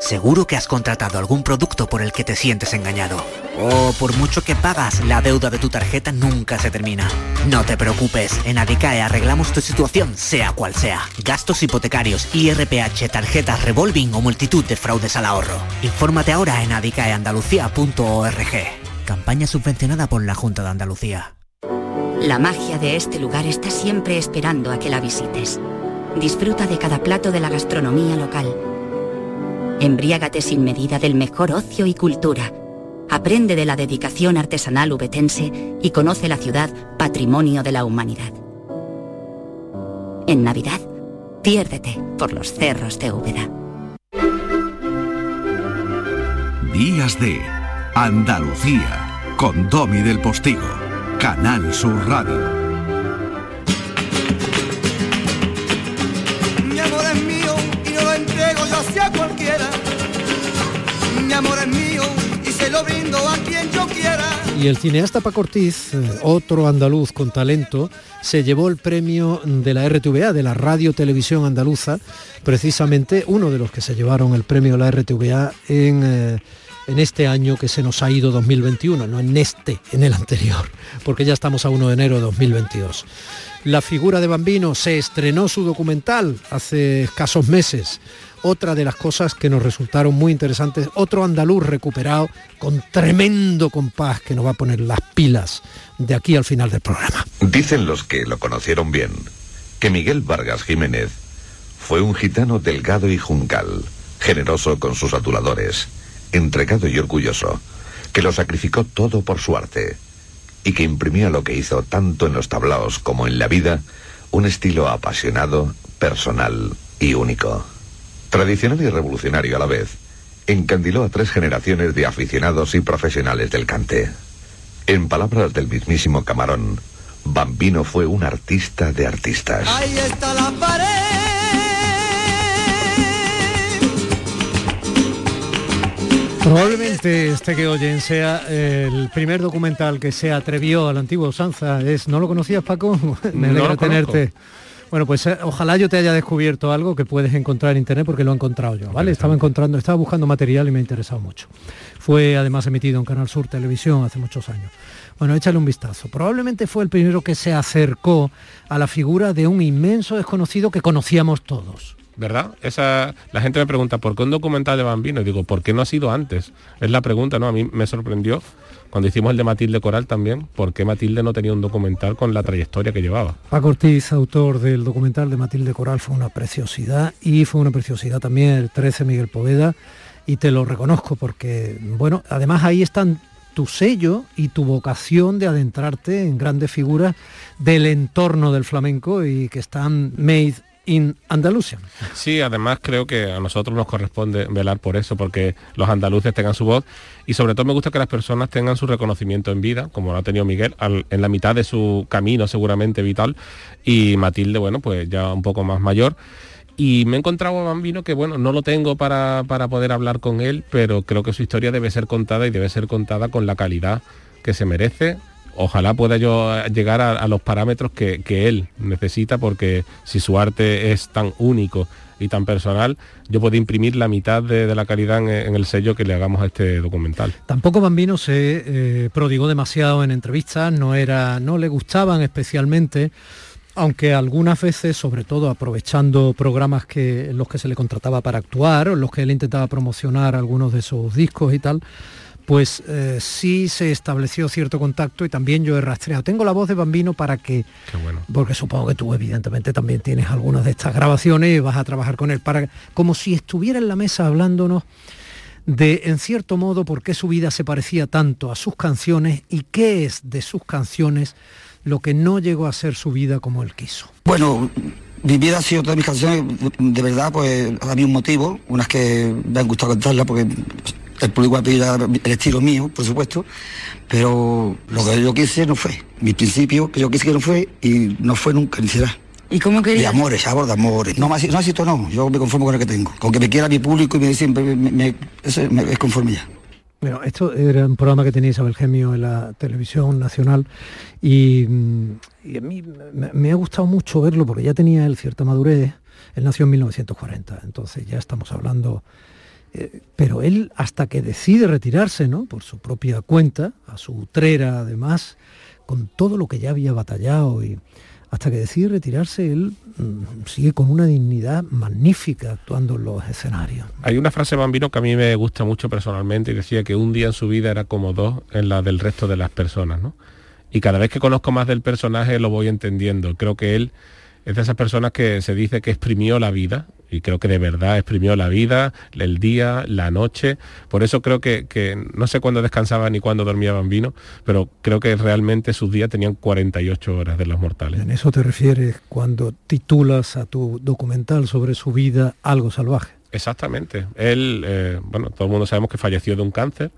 Seguro que has contratado algún producto por el que te sientes engañado. O por mucho que pagas, la deuda de tu tarjeta nunca se termina. No te preocupes, en Adicae arreglamos tu situación, sea cual sea. Gastos hipotecarios, IRPH, tarjetas revolving o multitud de fraudes al ahorro. Infórmate ahora en adicaeandalucía.org. Campaña subvencionada por la Junta de Andalucía. La magia de este lugar está siempre esperando a que la visites. Disfruta de cada plato de la gastronomía local. Embriágate sin medida del mejor ocio y cultura. Aprende de la dedicación artesanal ubetense y conoce la ciudad patrimonio de la humanidad. En Navidad, piérdete por los cerros de Úbeda. Días de Andalucía con Domi del Postigo, Canal Sur Radio. Y el cineasta Paco Ortiz, eh, otro andaluz con talento, se llevó el premio de la RTVA, de la Radio Televisión Andaluza, precisamente uno de los que se llevaron el premio de la RTVA en, eh, en este año que se nos ha ido 2021, no en este, en el anterior, porque ya estamos a 1 de enero de 2022. La figura de Bambino se estrenó su documental hace escasos meses. Otra de las cosas que nos resultaron muy interesantes, otro andaluz recuperado con tremendo compás que nos va a poner las pilas de aquí al final del programa. Dicen los que lo conocieron bien que Miguel Vargas Jiménez fue un gitano delgado y juncal, generoso con sus aduladores, entregado y orgulloso, que lo sacrificó todo por su arte y que imprimía lo que hizo tanto en los tablaos como en la vida, un estilo apasionado, personal y único. Tradicional y revolucionario a la vez, encandiló a tres generaciones de aficionados y profesionales del cante. En palabras del mismísimo Camarón, Bambino fue un artista de artistas. Ahí está la pared. Probablemente este que oyen sea el primer documental que se atrevió a la antigua usanza. Es, ¿No lo conocías, Paco? Me No alegra lo tenerte. Bueno, pues eh, ojalá yo te haya descubierto algo que puedes encontrar en internet porque lo he encontrado yo, ¿vale? Estaba encontrando, estaba buscando material y me ha interesado mucho. Fue además emitido en Canal Sur Televisión hace muchos años. Bueno, échale un vistazo. Probablemente fue el primero que se acercó a la figura de un inmenso desconocido que conocíamos todos. ¿Verdad? Esa, la gente me pregunta, ¿por qué un documental de Bambino? Y digo, ¿por qué no ha sido antes? Es la pregunta, ¿no? A mí me sorprendió cuando hicimos el de Matilde Coral también, ¿por qué Matilde no tenía un documental con la trayectoria que llevaba? Paco Ortiz, autor del documental de Matilde Coral, fue una preciosidad y fue una preciosidad también el 13 Miguel Poveda y te lo reconozco porque, bueno, además ahí están tu sello y tu vocación de adentrarte en grandes figuras del entorno del flamenco y que están made in Andalucía. Sí, además creo que a nosotros nos corresponde velar por eso, porque los andaluces tengan su voz y sobre todo me gusta que las personas tengan su reconocimiento en vida, como lo ha tenido Miguel, en la mitad de su camino seguramente vital y Matilde, bueno, pues ya un poco más mayor. Y me he encontrado a Bambino que, bueno, no lo tengo para, para poder hablar con él, pero creo que su historia debe ser contada y debe ser contada con la calidad que se merece. Ojalá pueda yo llegar a, los parámetros que, que él necesita, porque si su arte es tan único y tan personal, yo puedo imprimir la mitad de, de la calidad en, en el sello que le hagamos a este documental. Tampoco Bambino se eh, prodigó demasiado en entrevistas, no, era, no le gustaban especialmente, aunque algunas veces, sobre todo aprovechando programas que, en los que se le contrataba para actuar, o en los que él intentaba promocionar algunos de sus discos y tal, pues eh, sí se estableció cierto contacto y también yo he rastreado. Tengo la voz de Bambino para que, porque supongo que tú evidentemente también tienes algunas de estas grabaciones y vas a trabajar con él, para como si estuviera en la mesa hablándonos de, en cierto modo, por qué su vida se parecía tanto a sus canciones y qué es de sus canciones lo que no llegó a ser su vida como él quiso. Bueno, mi vida ha sido todas mis canciones, de verdad, pues a mí un motivo, unas que me han gustado cantarlas porque el público ha pedido el estilo mío, por supuesto, pero lo que yo quise no fue. Mi principio que yo quise que no fue y no fue nunca, ni será. ¿Y cómo De querías? amores, amor de amores. No, más, no éxito no, yo me conformo con el que tengo. Con que me quiera mi público y me siempre me, me- eso me- es ya. Bueno, esto era un programa que tenía Isabel Gemio en la televisión nacional y, y a mí me, me ha gustado mucho verlo porque ya tenía él cierta madurez. Él nació en 1940, entonces ya estamos hablando... eh, pero él hasta que decide retirarse, ¿no? Por su propia cuenta, a su utrera además, con todo lo que ya había batallado y hasta que decide retirarse, él mm, sigue con una dignidad magnífica actuando en los escenarios. Hay una frase Bambino que a mí me gusta mucho personalmente y decía que un día en su vida era como dos en la del resto de las personas, ¿no? Y cada vez que conozco más del personaje lo voy entendiendo. Creo que él es de esas personas que se dice que exprimió la vida y creo que de verdad exprimió la vida, el día, la noche. Por eso creo que, que no sé cuándo descansaba ni cuándo dormía Bambino, pero creo que realmente sus días tenían 48 horas de los mortales. ¿En eso te refieres cuando titulas a tu documental sobre su vida algo salvaje? Exactamente. Él, eh, bueno, todo el mundo sabemos que falleció de un cáncer,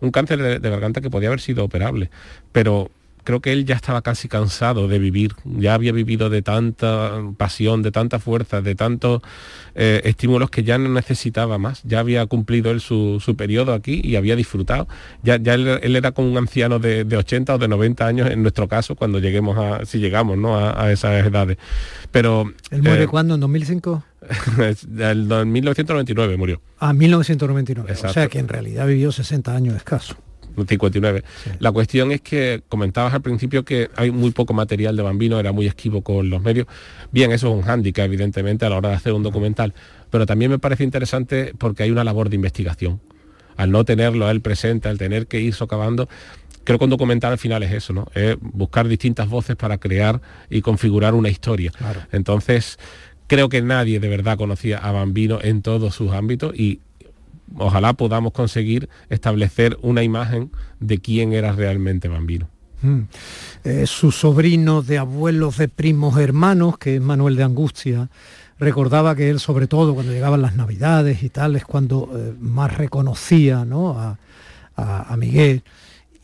un cáncer de, de garganta que podía haber sido operable, pero creo que él ya estaba casi cansado de vivir, ya había vivido de tanta pasión, de tanta fuerza, de tantos eh, estímulos que ya no necesitaba más, ya había cumplido él su, su periodo aquí y había disfrutado, ya, ya él, él era como un anciano de, de 80 o de 90 años en nuestro caso, cuando lleguemos a, si llegamos ¿no? a, a esas edades. Pero... ¿Él muere eh, cuándo? ¿En 2005? el do- 1999 murió. A 1999. O Exacto. sea que en realidad vivió 60 años escaso. 59. La cuestión es que comentabas al principio que hay muy poco material de Bambino, era muy esquivo con los medios. Bien, eso es un hándicap, evidentemente, a la hora de hacer un documental. Pero también me parece interesante porque hay una labor de investigación. Al no tenerlo a él presente, al tener que ir socavando, creo que un documental al final es eso, ¿no? Es buscar distintas voces para crear y configurar una historia. Entonces, creo que nadie de verdad conocía a Bambino en todos sus ámbitos y ojalá podamos conseguir establecer una imagen de quién era realmente Bambino. Mm. Eh, su sobrino de abuelos, de primos, hermanos, que es Manuel de Angustia, recordaba que él, sobre todo cuando llegaban las navidades y tal, es cuando eh, más reconocía ¿no? a, a- Miguel.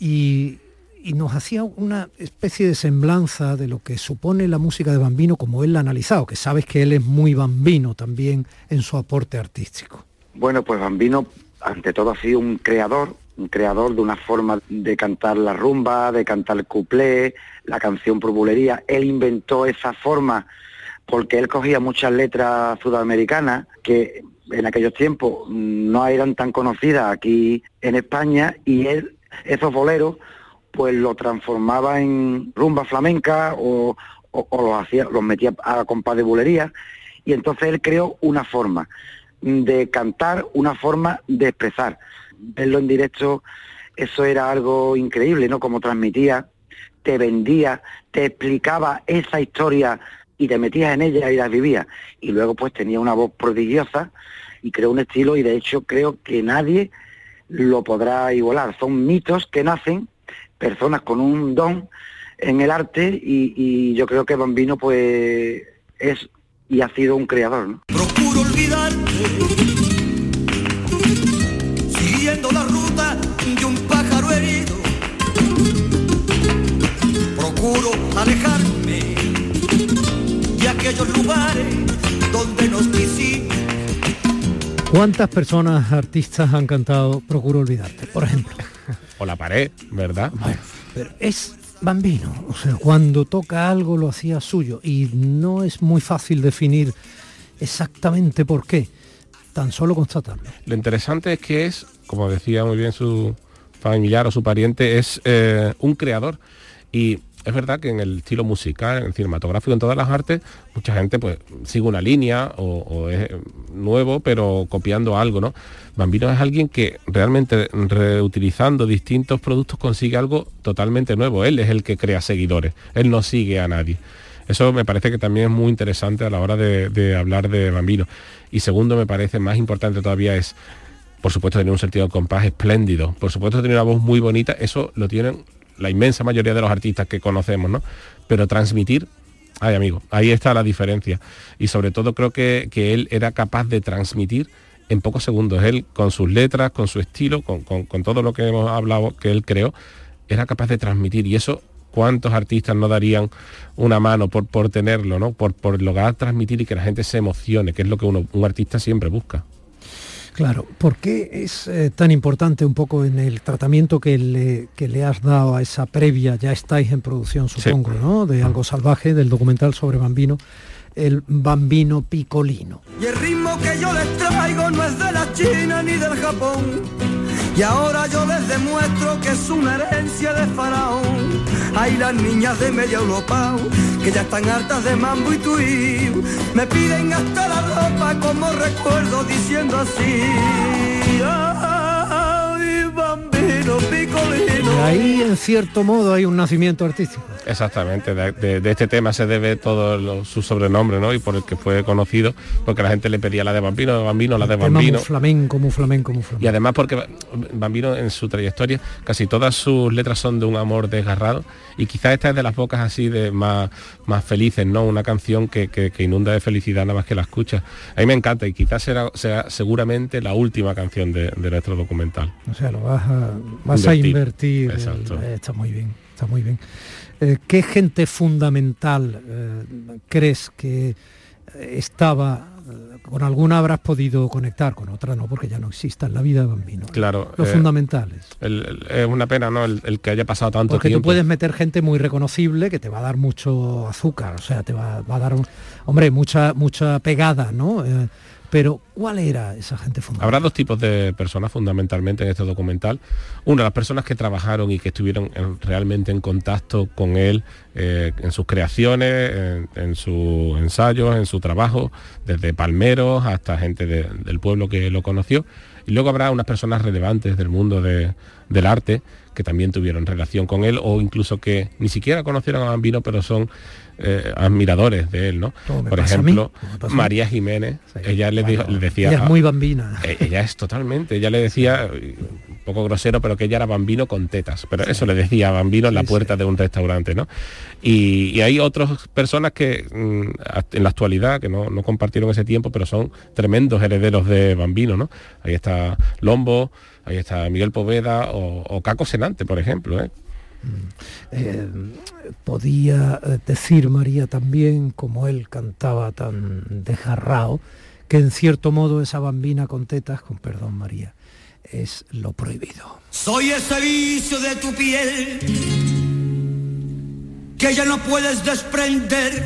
Y nos hacía una especie de semblanza de lo que supone la música de Bambino como él la ha analizado, que sabes que él es muy bambino también en su aporte artístico. Bueno, pues Bambino ante todo ha sido un creador, un creador de una forma de cantar la rumba, de cantar el cuplé, la canción por bulería. Él inventó esa forma porque él cogía muchas letras sudamericanas que en aquellos tiempos no eran tan conocidas aquí en España y él esos boleros pues lo transformaba en rumba flamenca o, o, los hacía, los metía a compás de bulería y entonces él creó una forma de cantar, una forma de expresar. Verlo en directo, eso era algo increíble, ¿no? Como transmitía, te vendía, te explicaba esa historia y te metías en ella y la vivías. Y luego pues tenía una voz prodigiosa y creó un estilo y de hecho creo que nadie lo podrá igualar. Son mitos que nacen, personas con un don en el arte y, y yo creo que Bambino pues es y ha sido un creador. ¿no? Procuro olvidarte, siguiendo la ruta de un pájaro herido. Procuro alejarme de aquellos lugares donde nos quisimos. ¿Cuántas personas artistas han cantado Procuro olvidarte, por ejemplo? o La pared, ¿verdad? Bueno, pero es Bambino, o sea, cuando toca algo lo hacía suyo y no es muy fácil definir exactamente por qué, tan solo constatarlo. Lo interesante es que es, como decía muy bien su familiar o su pariente, es eh, un creador y es verdad que en el estilo musical, en el cinematográfico, en todas las artes, mucha gente pues sigue una línea o, es nuevo, pero copiando algo, ¿no? Bambino es alguien que realmente reutilizando distintos productos consigue algo totalmente nuevo. Él es el que crea seguidores, él no sigue a nadie. Eso me parece que también es muy interesante a la hora de, de hablar de Bambino. Y segundo, me parece más importante todavía es por supuesto tener un sentido de compás espléndido, por supuesto tener una voz muy bonita, eso lo tienen la inmensa mayoría de los artistas que conocemos, ¿no? Pero transmitir, ay amigo, ahí está la diferencia. Y sobre todo creo que, él era capaz de transmitir en pocos segundos. Él, con sus letras, con su estilo, con, todo lo que hemos hablado que él creó, era capaz de transmitir. Y eso, ¿cuántos artistas no darían una mano por, por tenerlo, ¿no? Por, por lograr transmitir y que la gente se emocione, que es lo que un artista siempre busca. Claro, ¿por qué es eh, tan importante un poco en el tratamiento que le, le, has dado a esa previa, ya estáis en producción supongo, ¿no? De algo salvaje, del documental sobre Bambino, el Bambino Picolino. Y el ritmo que yo les traigo no es de la China ni del Japón. Y ahora yo les demuestro que es una herencia de faraón. Hay las niñas de media Europa que ya están hartas de mambo y tuí. Me piden hasta la ropa como recuerdo diciendo así. Bambino. Y ahí en cierto modo hay un nacimiento artístico. Exactamente, de, este tema se debe todo su sobrenombre, ¿no? Y por el que fue conocido, porque la gente le pedía la de Bambino, de Bambino, la de Bambino. Muy flamenco, muy flamenco, muy flamenco. Y además porque Bambino en su trayectoria, casi todas sus letras son de un amor desgarrado y quizás esta es de las pocas así de más, más felices, ¿no? Una canción que, inunda de felicidad nada más que la escucha. A mí me encanta y quizás será, sea seguramente la última canción de, nuestro documental. O sea, lo vas a, vas invertir. Eh, está muy bien, está muy bien. Eh, ¿Qué gente fundamental eh, crees que estaba eh, con alguna habrás podido conectar, con otra no, porque ya no exista en la vida de Bambino. Claro. Los fundamentales. es una pena, ¿no? El, que haya pasado tanto porque tiempo. Porque tú puedes meter gente muy reconocible que te va a dar mucho azúcar, o sea, te va, a dar, hombre, mucha, mucha pegada, ¿no? Pero, ¿cuál era esa gente fundamental? Habrá dos tipos de personas fundamentalmente en este documental. Una, las personas que trabajaron y que estuvieron realmente en contacto con él eh, en sus creaciones, en, sus ensayos, en su trabajo, desde palmeros hasta gente del pueblo que lo conoció. Y luego habrá unas personas relevantes del mundo del arte que también tuvieron relación con él o incluso que ni siquiera conocieron a Bambino, pero son eh, admiradores de él, ¿no? Por ejemplo, María Jiménez, ella le, decía... Ella es muy bambina. E-, ella es totalmente, ella le decía, un poco grosero, pero que ella era bambino con tetas, pero eso le decía bambino en la puerta de un restaurante, ¿no? Y, hay otras personas que mm, en la actualidad, que no, compartieron ese tiempo, pero son tremendos herederos de bambino, ¿no? Ahí está Lombo, ahí está Miguel Poveda o, o Caco Senante, por ejemplo, ¿eh? Eh, podía eh, decir María también, como él cantaba tan desgarrado, que en cierto modo esa bambina con tetas, con perdón María, es lo prohibido. Soy ese vicio de tu piel que ya no puedes desprender.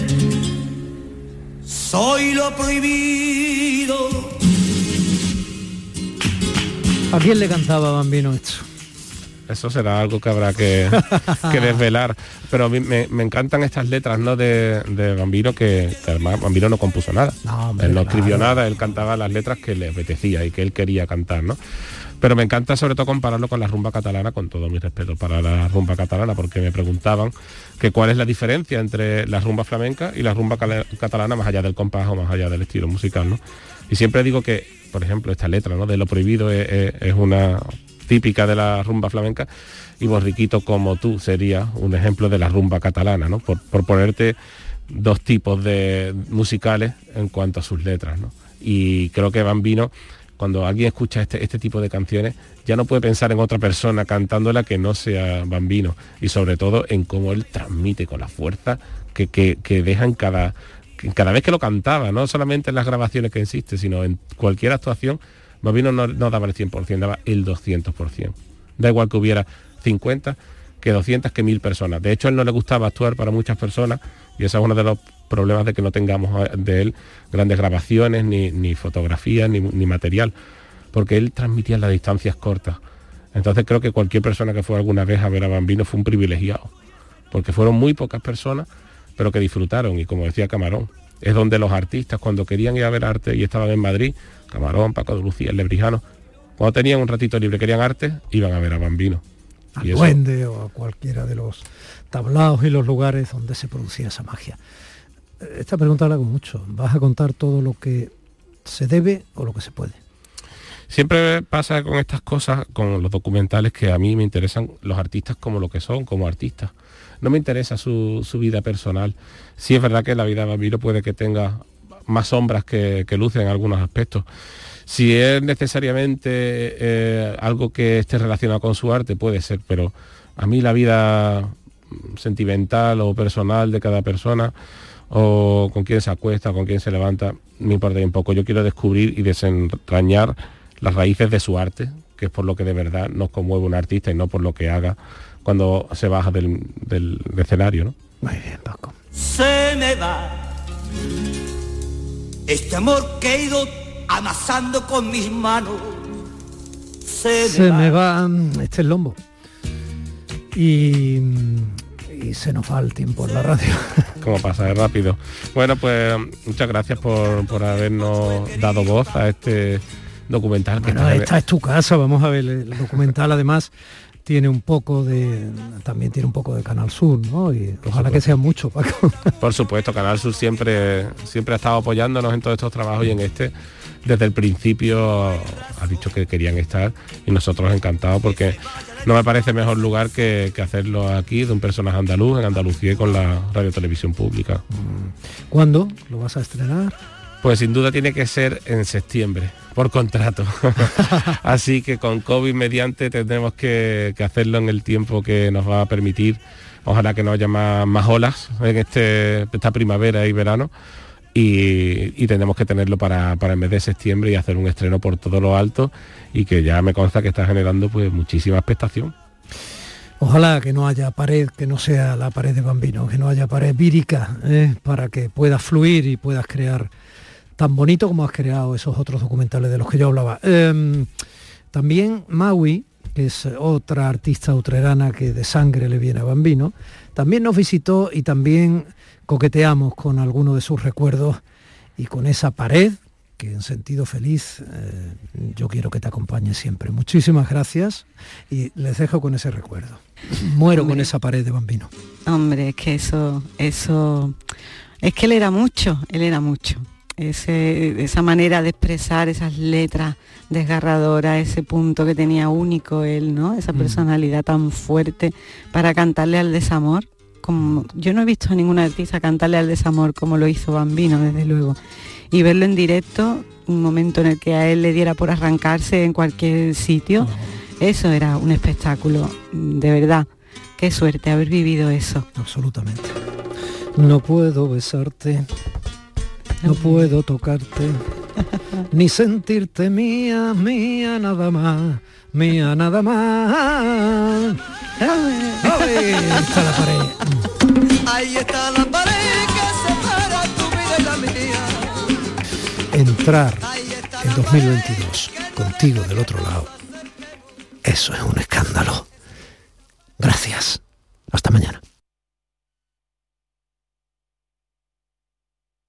Soy lo prohibido. ¿A quién le cantaba Bambino esto? Eso será algo que habrá que, que desvelar. Pero a mí me, me encantan estas letras ¿no? de, de Bambino, que, que además Bambino no compuso nada. hombre, él no escribió nada, él cantaba las letras que le apetecía y que él quería cantar, ¿no? Pero me encanta sobre todo compararlo con la rumba catalana, con todo mi respeto para la rumba catalana, porque me preguntaban que cuál es la diferencia entre la rumba flamenca y la rumba catalana más allá del compás o más allá del estilo musical, ¿no? Y siempre digo que, por ejemplo, esta letra, ¿no? De lo prohibido es, es- es una típica de la rumba flamenca y Borriquito como tú sería un ejemplo de la rumba catalana, ¿no? Por, por ponerte dos tipos de musicales en cuanto a sus letras, ¿no? Y creo que Bambino, cuando alguien escucha este, este tipo de canciones, ya no puede pensar en otra persona cantándola que no sea Bambino. Y sobre todo en cómo él transmite con la fuerza que, que, que deja en cada, cada vez que lo cantaba, no solamente en las grabaciones que existe, sino en cualquier actuación, Bambino no, no daba el 100%, daba el 200%. Da igual que hubiera 50, que 200, que 1000 personas. De hecho, a él no le gustaba actuar para muchas personas y ese es uno de los problemas de que no tengamos eh, de él grandes grabaciones, ni, ni fotografías, ni, ni material, porque él transmitía las distancias cortas. Entonces creo que cualquier persona que fue alguna vez a ver a Bambino fue un privilegiado, porque fueron muy pocas personas, pero que disfrutaron, y como decía Camarón, es donde los artistas cuando querían ir a ver arte y estaban en Madrid, Camarón, Paco de Lucía, el Lebrijano, cuando tenían un ratito libre, querían arte, iban a ver a Bambino. Al Y eso- duende o a cualquiera de los tablaos y los lugares donde se producía esa magia. Esta pregunta la hago mucho. ¿Vas a contar todo lo que se debe o lo que se puede? Siempre pasa con estas cosas, con los documentales, que a mí me interesan los artistas como lo que son, como artistas. No me interesa su, su vida personal. Sí es verdad que la vida de Bambino puede que tenga más sombras que, que luces en algunos aspectos. Si es necesariamente eh, algo que esté relacionado con su arte, puede ser, pero a mí la vida sentimental o personal de cada persona o con quién se acuesta, con quién se levanta, me importa bien poco. Yo quiero descubrir y desentrañar las raíces de su arte, que es por lo que de verdad nos conmueve un artista y no por lo que haga cuando se baja del, del escenario. ¿no? Muy bien, Paco. Se me va este amor que he ido amasando con mis manos. Se, Se me va este es Lombo. Y, y se nos va el tiempo en la radio. Como pasa de rápido. Bueno, pues muchas gracias por, por habernos dado voz a este documental que Bueno, está- esta es tu casa, vamos a ver, el documental además tiene un poco de también tiene un poco de Canal Sur, ¿no? Y ojalá que sea mucho, Paco. Por supuesto, Canal Sur siempre, siempre ha estado apoyándonos en todos estos trabajos y en este desde el principio ha dicho que querían estar y nosotros encantados porque no me parece mejor lugar que, que hacerlo aquí de un personaje andaluz, en Andalucía y con la radio televisión pública. ¿Cuándo lo vas a estrenar? Pues sin duda tiene que ser en septiembre, por contrato. Así que con COVID mediante tendremos que, que hacerlo en el tiempo que nos va a permitir. Ojalá que no haya más, más olas en este, esta primavera y verano. Y, y tendremos que tenerlo para, para el mes de septiembre y hacer un estreno por todo lo alto y que ya me consta que está generando pues muchísima expectación. Ojalá que no haya pared, que no sea la pared de Bambino, que no haya pared vírica, ¿eh? para que puedas fluir y puedas crear tan bonito como has creado esos otros documentales de los que yo hablaba. Em, también Maui, que es otra artista utrerana que de sangre le viene a Bambino, también nos visitó y también coqueteamos con alguno de sus recuerdos y con esa pared que en sentido feliz eh, yo quiero que te acompañe siempre. Muchísimas gracias y les dejo con ese recuerdo. Muero con esa pared de Bambino. Hombre, es que eso, eso, es que él era mucho, él era mucho. Ese- esa manera de expresar esas letras desgarradoras, ese punto que tenía único él, ¿no? Esa personalidad tan fuerte para cantarle al desamor. Como, yo no he visto a ninguna artista cantarle al desamor como lo hizo Bambino, desde luego. Y verlo en directo, un momento en el que a él le diera por arrancarse en cualquier sitio, eso era un espectáculo, de verdad. Qué suerte haber vivido eso. Absolutamente. No puedo besarte, no puedo tocarte, ni sentirte mía, mía nada más, mía nada más. ¡Ay! Está la pared. Ahí está la pared que separa tu vida y la mía. Entrar en 2022 contigo del otro lado, eso es un escándalo. Gracias. Hasta mañana.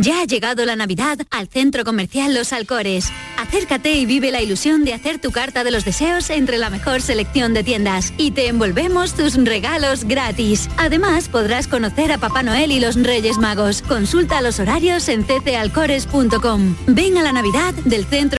Ya ha llegado la Navidad al Centro Comercial Los Alcores. Acércate y vive la ilusión de hacer tu carta de los deseos entre la mejor selección de tiendas y te envolvemos tus regalos gratis. Además, podrás conocer a Papá Noel y los Reyes Magos. Consulta los horarios en ccalcores.com. Ven a la Navidad del Centro